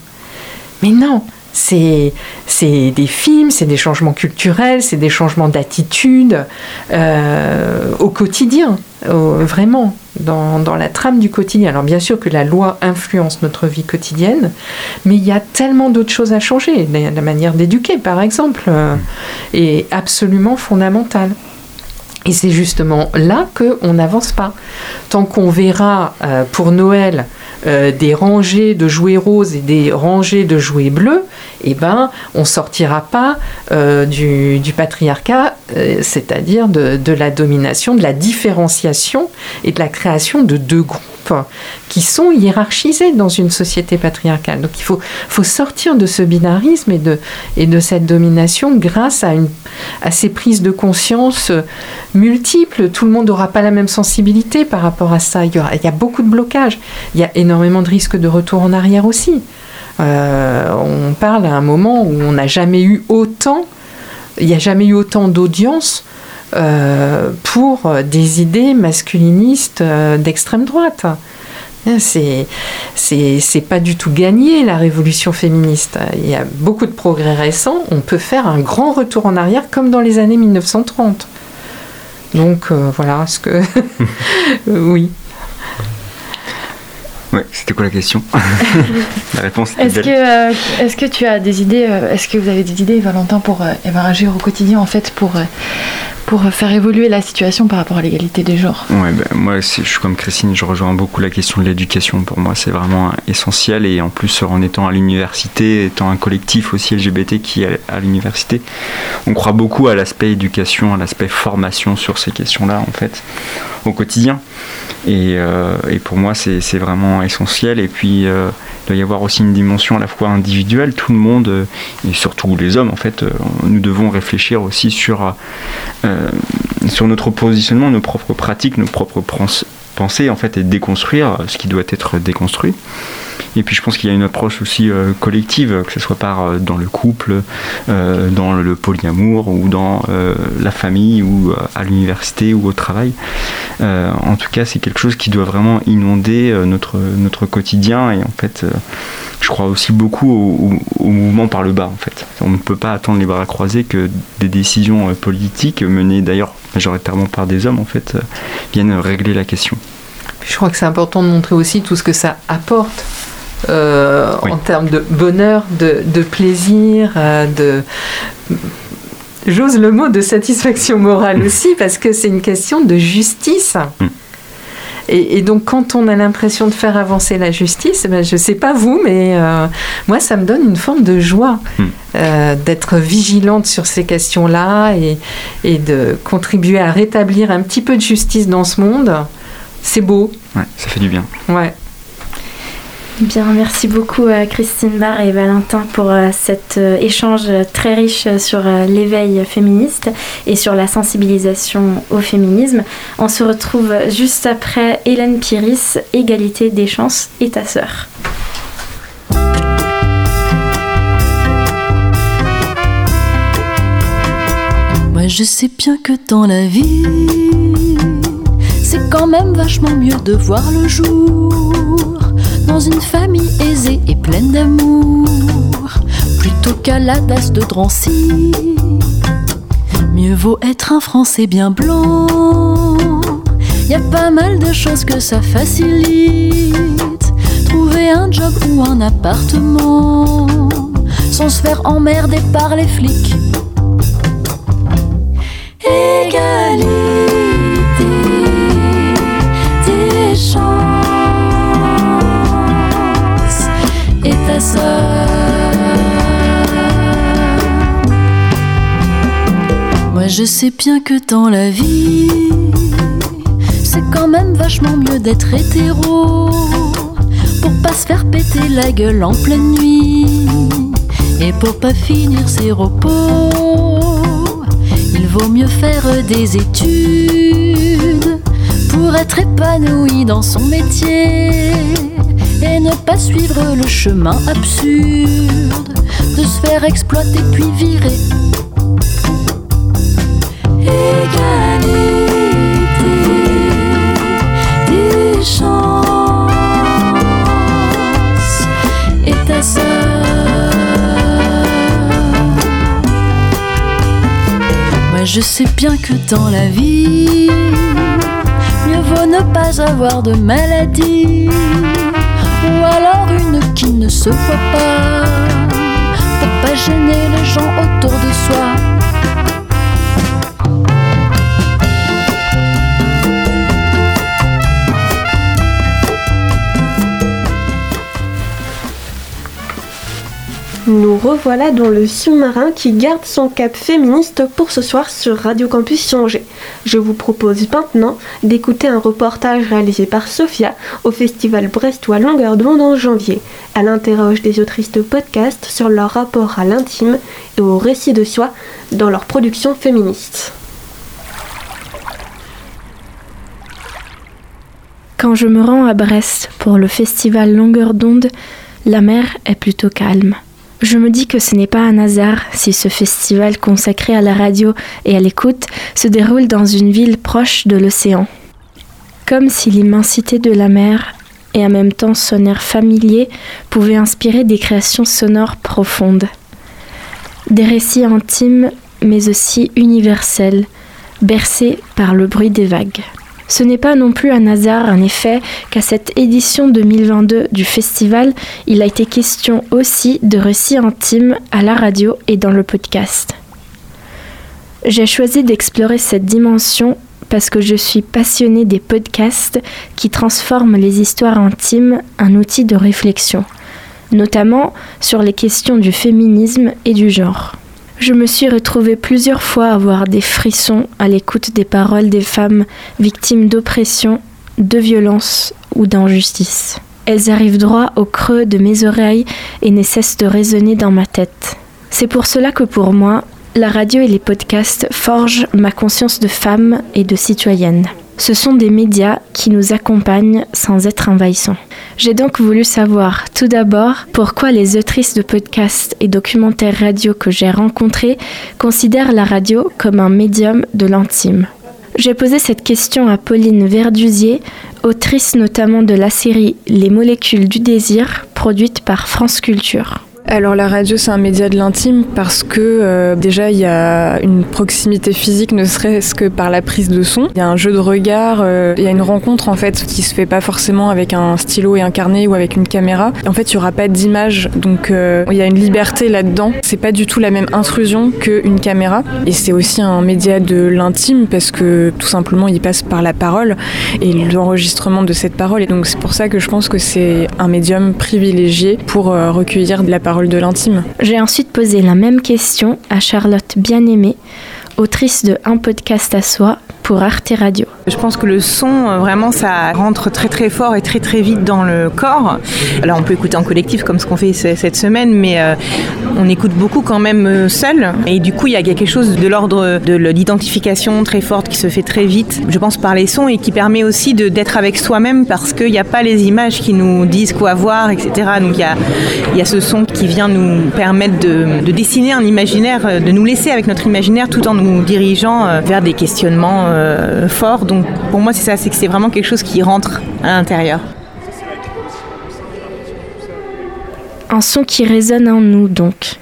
Mais non, c'est des films, c'est des changements culturels, c'est des changements d'attitude euh, au quotidien, vraiment, dans, la trame du quotidien. Alors bien sûr que la loi influence notre vie quotidienne, mais il y a tellement d'autres choses à changer. La, la manière d'éduquer, par exemple, euh, est absolument fondamentale. Et c'est justement là qu'on n'avance pas. Tant qu'on verra euh, pour Noël euh, des rangées de jouets roses et des rangées de jouets bleus, eh ben, on sortira pas euh, du, patriarcat, euh, c'est-à-dire de la domination, de la différenciation et de la création de deux groupes qui sont hiérarchisés dans une société patriarcale. Donc il faut, sortir de ce binarisme et de, et de cette domination grâce à, ces prises de conscience multiples. Tout le monde n'aura pas la même sensibilité par rapport à ça. Il y, a beaucoup de blocages. Il y a énormément de risques de retour en arrière aussi. Euh, on parle à un moment où on n'a jamais eu autant, il n'y a jamais eu autant d'audience pour des idées masculinistes euh, d'extrême droite. Hein, C'est, c'est, c'est pas du tout gagné la révolution féministe. Il y a beaucoup de progrès récents. On peut faire un grand retour en arrière comme dans les années 1930. Donc euh, voilà ce que. oui. Ouais, c'était quoi la question? La réponse était Est-ce que, euh, est-ce que tu as des idées, euh, est-ce que vous avez des idées, Valentin, pour euh, agir au quotidien, en fait, pour, euh, pour faire évoluer la situation par rapport à l'égalité des genres Ouais, ben, moi, je suis comme Christine, je rejoins beaucoup la question de l'éducation. Pour moi, c'est vraiment essentiel. Et en plus, en étant à l'université, étant un collectif aussi LGBT qui est à l'université, on croit beaucoup à l'aspect éducation, à l'aspect formation sur ces questions-là, en fait, au quotidien. Et, euh, pour moi, c'est vraiment essentiel. Et puis, euh, doit y avoir aussi une dimension à la fois individuelle. Tout le monde, euh, et surtout les hommes, en fait, euh, nous devons réfléchir aussi sur, euh, sur notre positionnement, nos propres pratiques, nos propres pens- pensées, en fait, et déconstruire ce qui doit être déconstruit. Et puis je pense qu'il y a une approche aussi euh, collective, que ce soit par euh, dans le couple, euh, dans le polyamour ou dans la famille ou à l'université ou au travail. En tout cas, c'est quelque chose qui doit vraiment inonder notre, notre quotidien et en fait, je crois aussi beaucoup au, mouvement par le bas en fait. On ne peut pas attendre les bras croisés que des décisions politiques menées d'ailleurs majoritairement par des hommes en fait viennent régler la question. Je crois que c'est important de montrer aussi tout ce que ça apporte euh, en termes de bonheur, de, de plaisir, euh, de... J'ose le mot de satisfaction morale aussi, parce que c'est une question de justice. Et, et donc, quand on a l'impression de faire avancer la justice, ben, je ne sais pas vous, mais euh, moi, ça me donne une forme de joie euh, d'être vigilante sur ces questions-là et, et de contribuer à rétablir un petit peu de justice dans ce monde. C'est beau. Ouais, ça fait du bien. Ouais. Bien, merci beaucoup euh, Christine Barr et Valentin pour euh, cet euh, échange très riche sur l'éveil féministe et sur la sensibilisation au féminisme. On se retrouve juste après Hélène Piris, Égalité des chances et ta sœur. Moi je sais bien que dans la vie, c'est quand même vachement mieux de voir le jour dans une famille aisée et pleine d'amour, plutôt qu'à la dasse de Drancy. Mieux vaut être un Français bien blanc. Y a pas mal de choses que ça facilite. Trouver un job ou un appartement sans se faire emmerder par les flics. Égalité des chances Moi je sais bien que dans la vie, c'est quand même vachement mieux d'être hétéro pour pas se faire péter la gueule en pleine nuit et pour pas finir ses repos. Il vaut mieux faire des études pour être épanoui dans son métier et ne pas suivre le chemin absurde de se faire exploiter puis virer. Égalité des chances et ta sœur. Moi je sais bien que dans la vie, mieux vaut ne pas avoir de maladie, ou alors une qui ne se voit pas, pour pas gêner les gens autour de soi. Nous revoilà dans le sous-marin qui garde son cap féministe pour ce soir sur Radio Campus Angers. Je vous propose maintenant d'écouter un reportage réalisé par Sophia au festival Brestois Longueur d'onde en janvier. Elle interroge des autrices de podcast sur leur rapport à l'intime et au récit de soi dans leur production féministe. Quand je me rends à Brest pour le festival Longueur d'onde, la mer est plutôt calme. Je me dis que ce n'est pas un hasard si ce festival consacré à la radio et à l'écoute se déroule dans une ville proche de l'océan. Comme si l'immensité de la mer et en même temps son air familier pouvaient inspirer des créations sonores profondes. Des récits intimes mais aussi universels, bercés par le bruit des vagues. Ce n'est pas non plus un hasard, en effet, qu'à cette édition 2022 du festival, il a été question aussi de récits intimes à la radio et dans le podcast. J'ai choisi d'explorer cette dimension parce que je suis passionnée des podcasts qui transforment les histoires intimes en outil de réflexion, notamment sur les questions du féminisme et du genre. Je me suis retrouvée plusieurs fois à avoir des frissons à l'écoute des paroles des femmes victimes d'oppression, de violence ou d'injustice. Elles arrivent droit au creux de mes oreilles et ne cessent de résonner dans ma tête. C'est pour cela que pour moi, la radio et les podcasts forgent ma conscience de femme et de citoyenne. Ce sont des médias qui nous accompagnent sans être envahissants. J'ai donc voulu savoir tout d'abord pourquoi les autrices de podcasts et documentaires radio que j'ai rencontrés considèrent la radio comme un médium de l'intime. J'ai posé cette question à Pauline Verdusier, autrice notamment de la série Les molécules du désir, produite par France Culture. Alors la radio c'est un média de l'intime parce que euh, déjà il y a une proximité physique ne serait-ce que par la prise de son. Il y a un jeu de regard, euh, il y a une rencontre en fait qui se fait pas forcément avec un stylo et un carnet ou avec une caméra. En fait il y aura pas d'image donc euh, il y a une liberté là-dedans. C'est pas du tout la même intrusion qu'une caméra et c'est aussi un média de l'intime parce que tout simplement il passe par la parole et l'enregistrement de cette parole et donc c'est pour ça que je pense que c'est un médium privilégié pour recueillir de la parole de l'intime. J'ai ensuite posé la même question à Charlotte Bien-Aimée, autrice de Un podcast à soi pour Arte Radio. Je pense que le son, euh, vraiment, ça rentre très très fort et très très vite dans le corps. Alors on peut écouter en collectif comme ce qu'on fait cette semaine, mais euh, on écoute beaucoup quand même euh, seul. Et du coup, il y a quelque chose de l'ordre de l'identification très forte qui se fait très vite, je pense, par les sons et qui permet aussi d'être avec soi-même parce qu'il n'y a pas les images qui nous disent quoi voir, etc. Donc il y a, ce son qui vient nous permettre de, de dessiner un imaginaire, de nous laisser avec notre imaginaire tout en nous dirigeant vers des questionnements euh, forts. Donc pour moi, c'est ça, c'est que c'est vraiment quelque chose qui rentre à l'intérieur. Un son qui résonne en nous donc.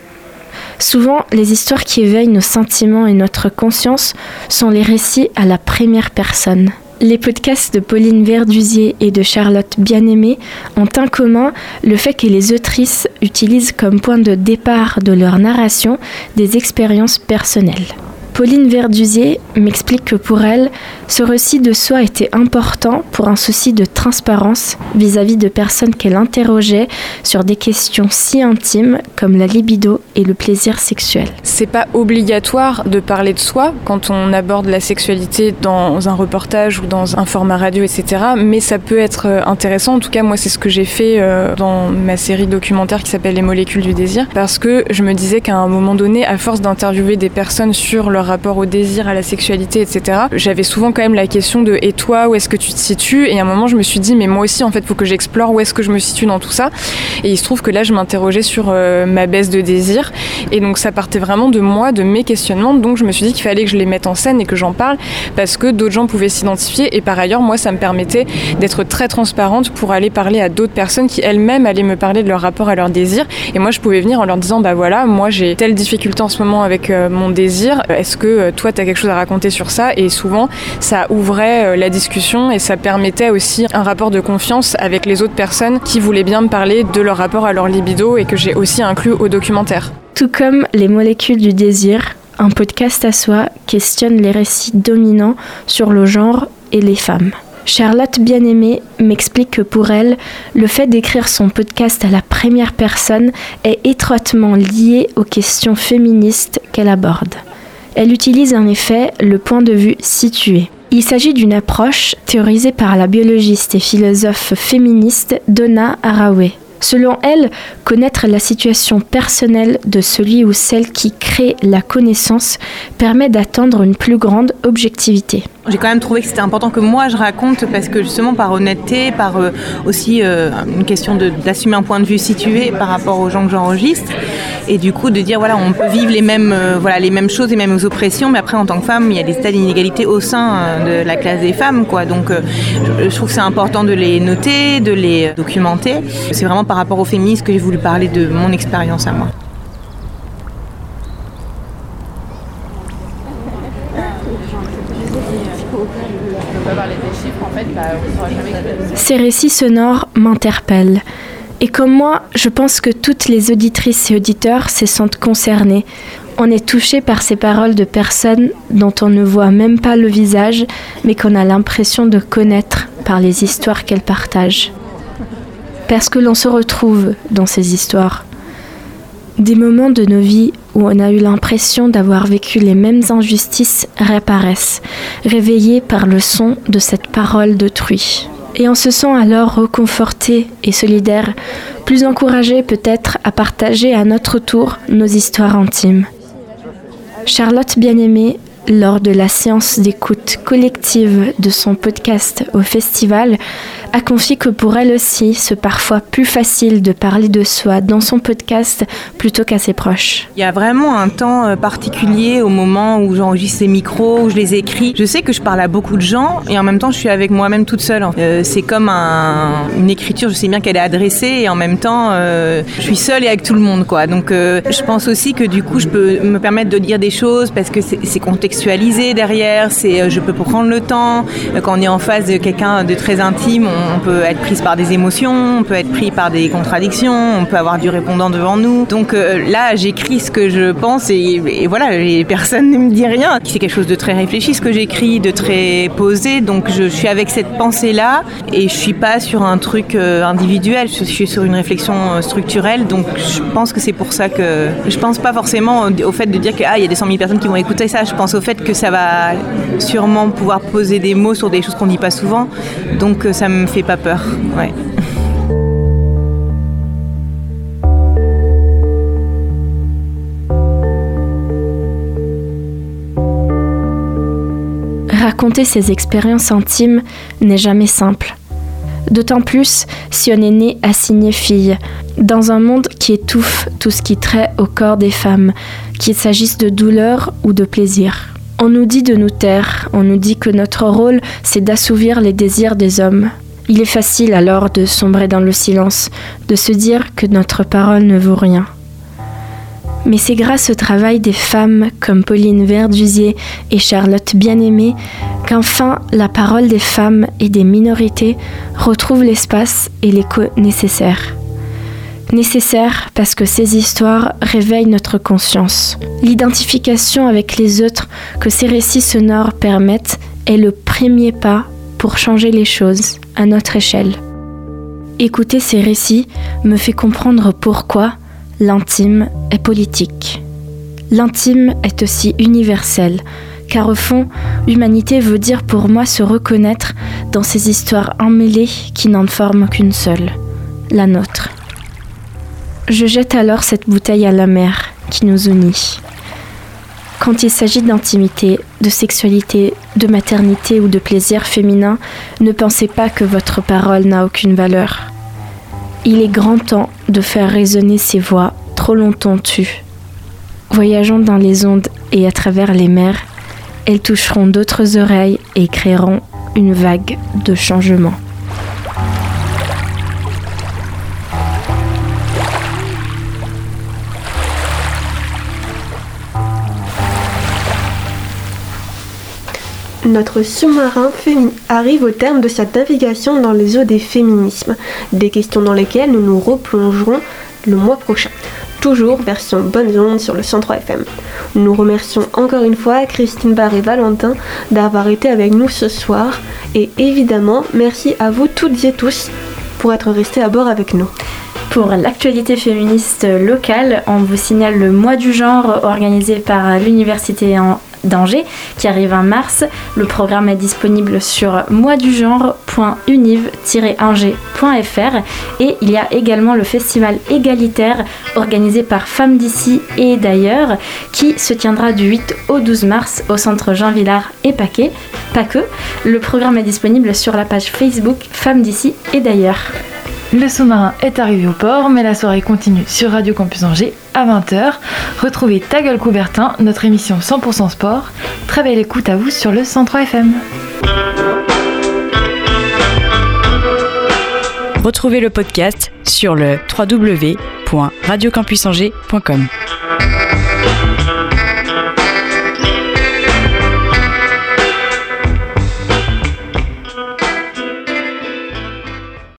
Souvent, les histoires qui éveillent nos sentiments et notre conscience sont les récits à la première personne. Les podcasts de Pauline Verdusier et de Charlotte Bien-Aimée ont en commun le fait que les autrices utilisent comme point de départ de leur narration des expériences personnelles. Pauline Verdusier m'explique que pour elle, ce récit de soi était important pour un souci de transparence vis-à-vis de personnes qu'elle interrogeait sur des questions si intimes comme la libido et le plaisir sexuel. C'est pas obligatoire de parler de soi quand on aborde la sexualité dans un reportage ou dans un format radio, etc. Mais ça peut être euh, intéressant. En tout cas, moi, c'est ce que j'ai fait euh, dans ma série documentaire qui s'appelle Les molécules du désir, parce que je me disais qu'à un moment donné, à force d'interviewer des personnes sur leur rapport au désir, à la sexualité, etc., j'avais souvent quand même la question de et toi, où est-ce que tu te situes? Et à un moment, je me suis dit, mais moi aussi, en fait, faut que j'explore où est-ce que je me situe dans tout ça. Et il se trouve que là, je m'interrogeais sur euh, ma baisse de désir. Et donc, ça partait vraiment de moi, de mes questionnements. Donc, je me suis dit qu'il fallait que je les mette en scène et que j'en parle parce que d'autres gens pouvaient s'identifier. Et par ailleurs, moi, ça me permettait d'être très transparente pour aller parler à d'autres personnes qui elles-mêmes allaient me parler de leur rapport à leur désir. Et moi, je pouvais venir en leur disant, bah voilà, moi, j'ai telle difficulté en ce moment avec euh, mon désir. Est-ce que euh, toi, tu as quelque chose à raconter sur ça Et souvent, ça ouvrait euh, la discussion et ça permettait aussi un rapport de confiance avec les autres personnes qui voulaient bien me parler de leur rapport à leur libido et que j'ai aussi inclus au documentaire. Tout comme Les molécules du désir, un podcast à soi questionne les récits dominants sur le genre et les femmes. Charlotte Bien-Aimée m'explique que pour elle, le fait d'écrire son podcast à la première personne est étroitement lié aux questions féministes qu'elle aborde. Elle utilise en effet le point de vue situé. Il s'agit d'une approche théorisée par la biologiste et philosophe féministe Donna Haraway. Selon elle, connaître la situation personnelle de celui ou celle qui crée la connaissance permet d'atteindre une plus grande objectivité. J'ai quand même trouvé que c'était important que moi je raconte parce que justement par honnêteté, par euh, aussi euh, une question d'assumer un point de vue situé par rapport aux gens que j'enregistre et du coup de dire voilà on peut vivre les mêmes euh, voilà les mêmes choses, les mêmes oppressions, mais après en tant que femme il y a des tas d'inégalités au sein de la classe des femmes quoi. Donc je, je trouve que c'est important de les noter, de les documenter. C'est vraiment par rapport aux féministes que j'ai voulu parler de mon expérience à moi. Ces récits sonores m'interpellent. Et comme moi, je pense que toutes les auditrices et auditeurs se sentent concernés. On est touché par ces paroles de personnes dont on ne voit même pas le visage, mais qu'on a l'impression de connaître par les histoires qu'elles partagent. Parce que l'on se retrouve dans ces histoires. Des moments de nos vies où on a eu l'impression d'avoir vécu les mêmes injustices réapparaissent, réveillés par le son de cette parole d'autrui. Et on se sent alors reconforté et solidaire, plus encouragé peut-être à partager à notre tour nos histoires intimes. Charlotte Bien-Aimée, lors de la séance d'écoute collective de son podcast au festival, a confié que pour elle aussi, c'est parfois plus facile de parler de soi dans son podcast plutôt qu'à ses proches. Il y a vraiment un temps euh, particulier au moment où j'enregistre ces micros, où je les écris. Je sais que je parle à beaucoup de gens et en même temps je suis avec moi-même toute seule. Euh, c'est comme un- une écriture, je sais bien qu'elle est adressée et en même temps euh, je suis seule et avec tout le monde. quoi. Donc je pense aussi que du coup je peux me permettre de dire des choses parce que c'est contextualisé derrière, c'est je peux prendre le temps. Quand on est en face de quelqu'un de très intime, on peut être prise par des émotions, on peut être pris par des contradictions, on peut avoir du répondant devant nous. Donc euh, là, j'écris ce que je pense et, voilà, et personne ne me dit rien. C'est quelque chose de très réfléchi, ce que j'écris, de très posé. Donc je suis avec cette pensée-là et je suis pas sur un truc euh, individuel, je suis sur une réflexion euh, structurelle. Donc je pense que c'est pour ça que je pense pas forcément au fait de dire que ah, y a des 100 000 personnes qui vont écouter ça. Je pense au fait que ça va sûrement pouvoir poser des mots sur des choses qu'on dit pas souvent. Donc ça me fait pas peur. Ouais. Raconter ses expériences intimes n'est jamais simple. D'autant plus si on est né assigné fille, dans un monde qui étouffe tout ce qui trait au corps des femmes, qu'il s'agisse de douleur ou de plaisir. On nous dit de nous taire, on nous dit que notre rôle c'est d'assouvir les désirs des hommes. Il est facile alors de sombrer dans le silence, de se dire que notre parole ne vaut rien. Mais c'est grâce au travail des femmes comme Pauline Verdusier et Charlotte Bien-Aimée qu'enfin la parole des femmes et des minorités retrouve l'espace et l'écho nécessaires. Nécessaire parce que ces histoires réveillent notre conscience. L'identification avec les autres que ces récits sonores permettent est le premier pas pour changer les choses notre échelle. Écouter ces récits me fait comprendre pourquoi l'intime est politique. L'intime est aussi universel, car au fond, humanité veut dire pour moi se reconnaître dans ces histoires emmêlées qui n'en forment qu'une seule, la nôtre. Je jette alors cette bouteille à la mer qui nous unit. Quand il s'agit d'intimité, de sexualité, de maternité ou de plaisir féminin, ne pensez pas que votre parole n'a aucune valeur. Il est grand temps de faire résonner ces voix trop longtemps tues. Voyageant dans les ondes et à travers les mers, elles toucheront d'autres oreilles et créeront une vague de changement. Notre sous-marin arrive au terme de sa navigation dans les eaux des féminismes, des questions dans lesquelles nous nous replongerons le mois prochain. Toujours version bonne onde sur le 103 FM. Nous remercions encore une fois Christine Barr et Valentin d'avoir été avec nous ce soir et évidemment merci à vous toutes et tous pour être restés à bord avec nous. Pour l'actualité féministe locale, on vous signale le mois du genre organisé par l'Université en- d'Angers qui arrive en mars. Le programme est disponible sur moisdugenre.univ-angers.fr et il y a également le festival égalitaire organisé par Femmes d'ici et d'ailleurs qui se tiendra du 8 au 12 mars au centre Jean Villard et Paquet. Pas que, le programme est disponible sur la page Facebook Femmes d'ici et d'ailleurs. Le sous-marin est arrivé au port, mais la soirée continue sur Radio Campus Angers à 20h. Retrouvez Ta gueule Coubertin, notre émission 100% sport. Très belle écoute à vous sur le 103 FM. Retrouvez le podcast sur le www.radiocampusangers.com.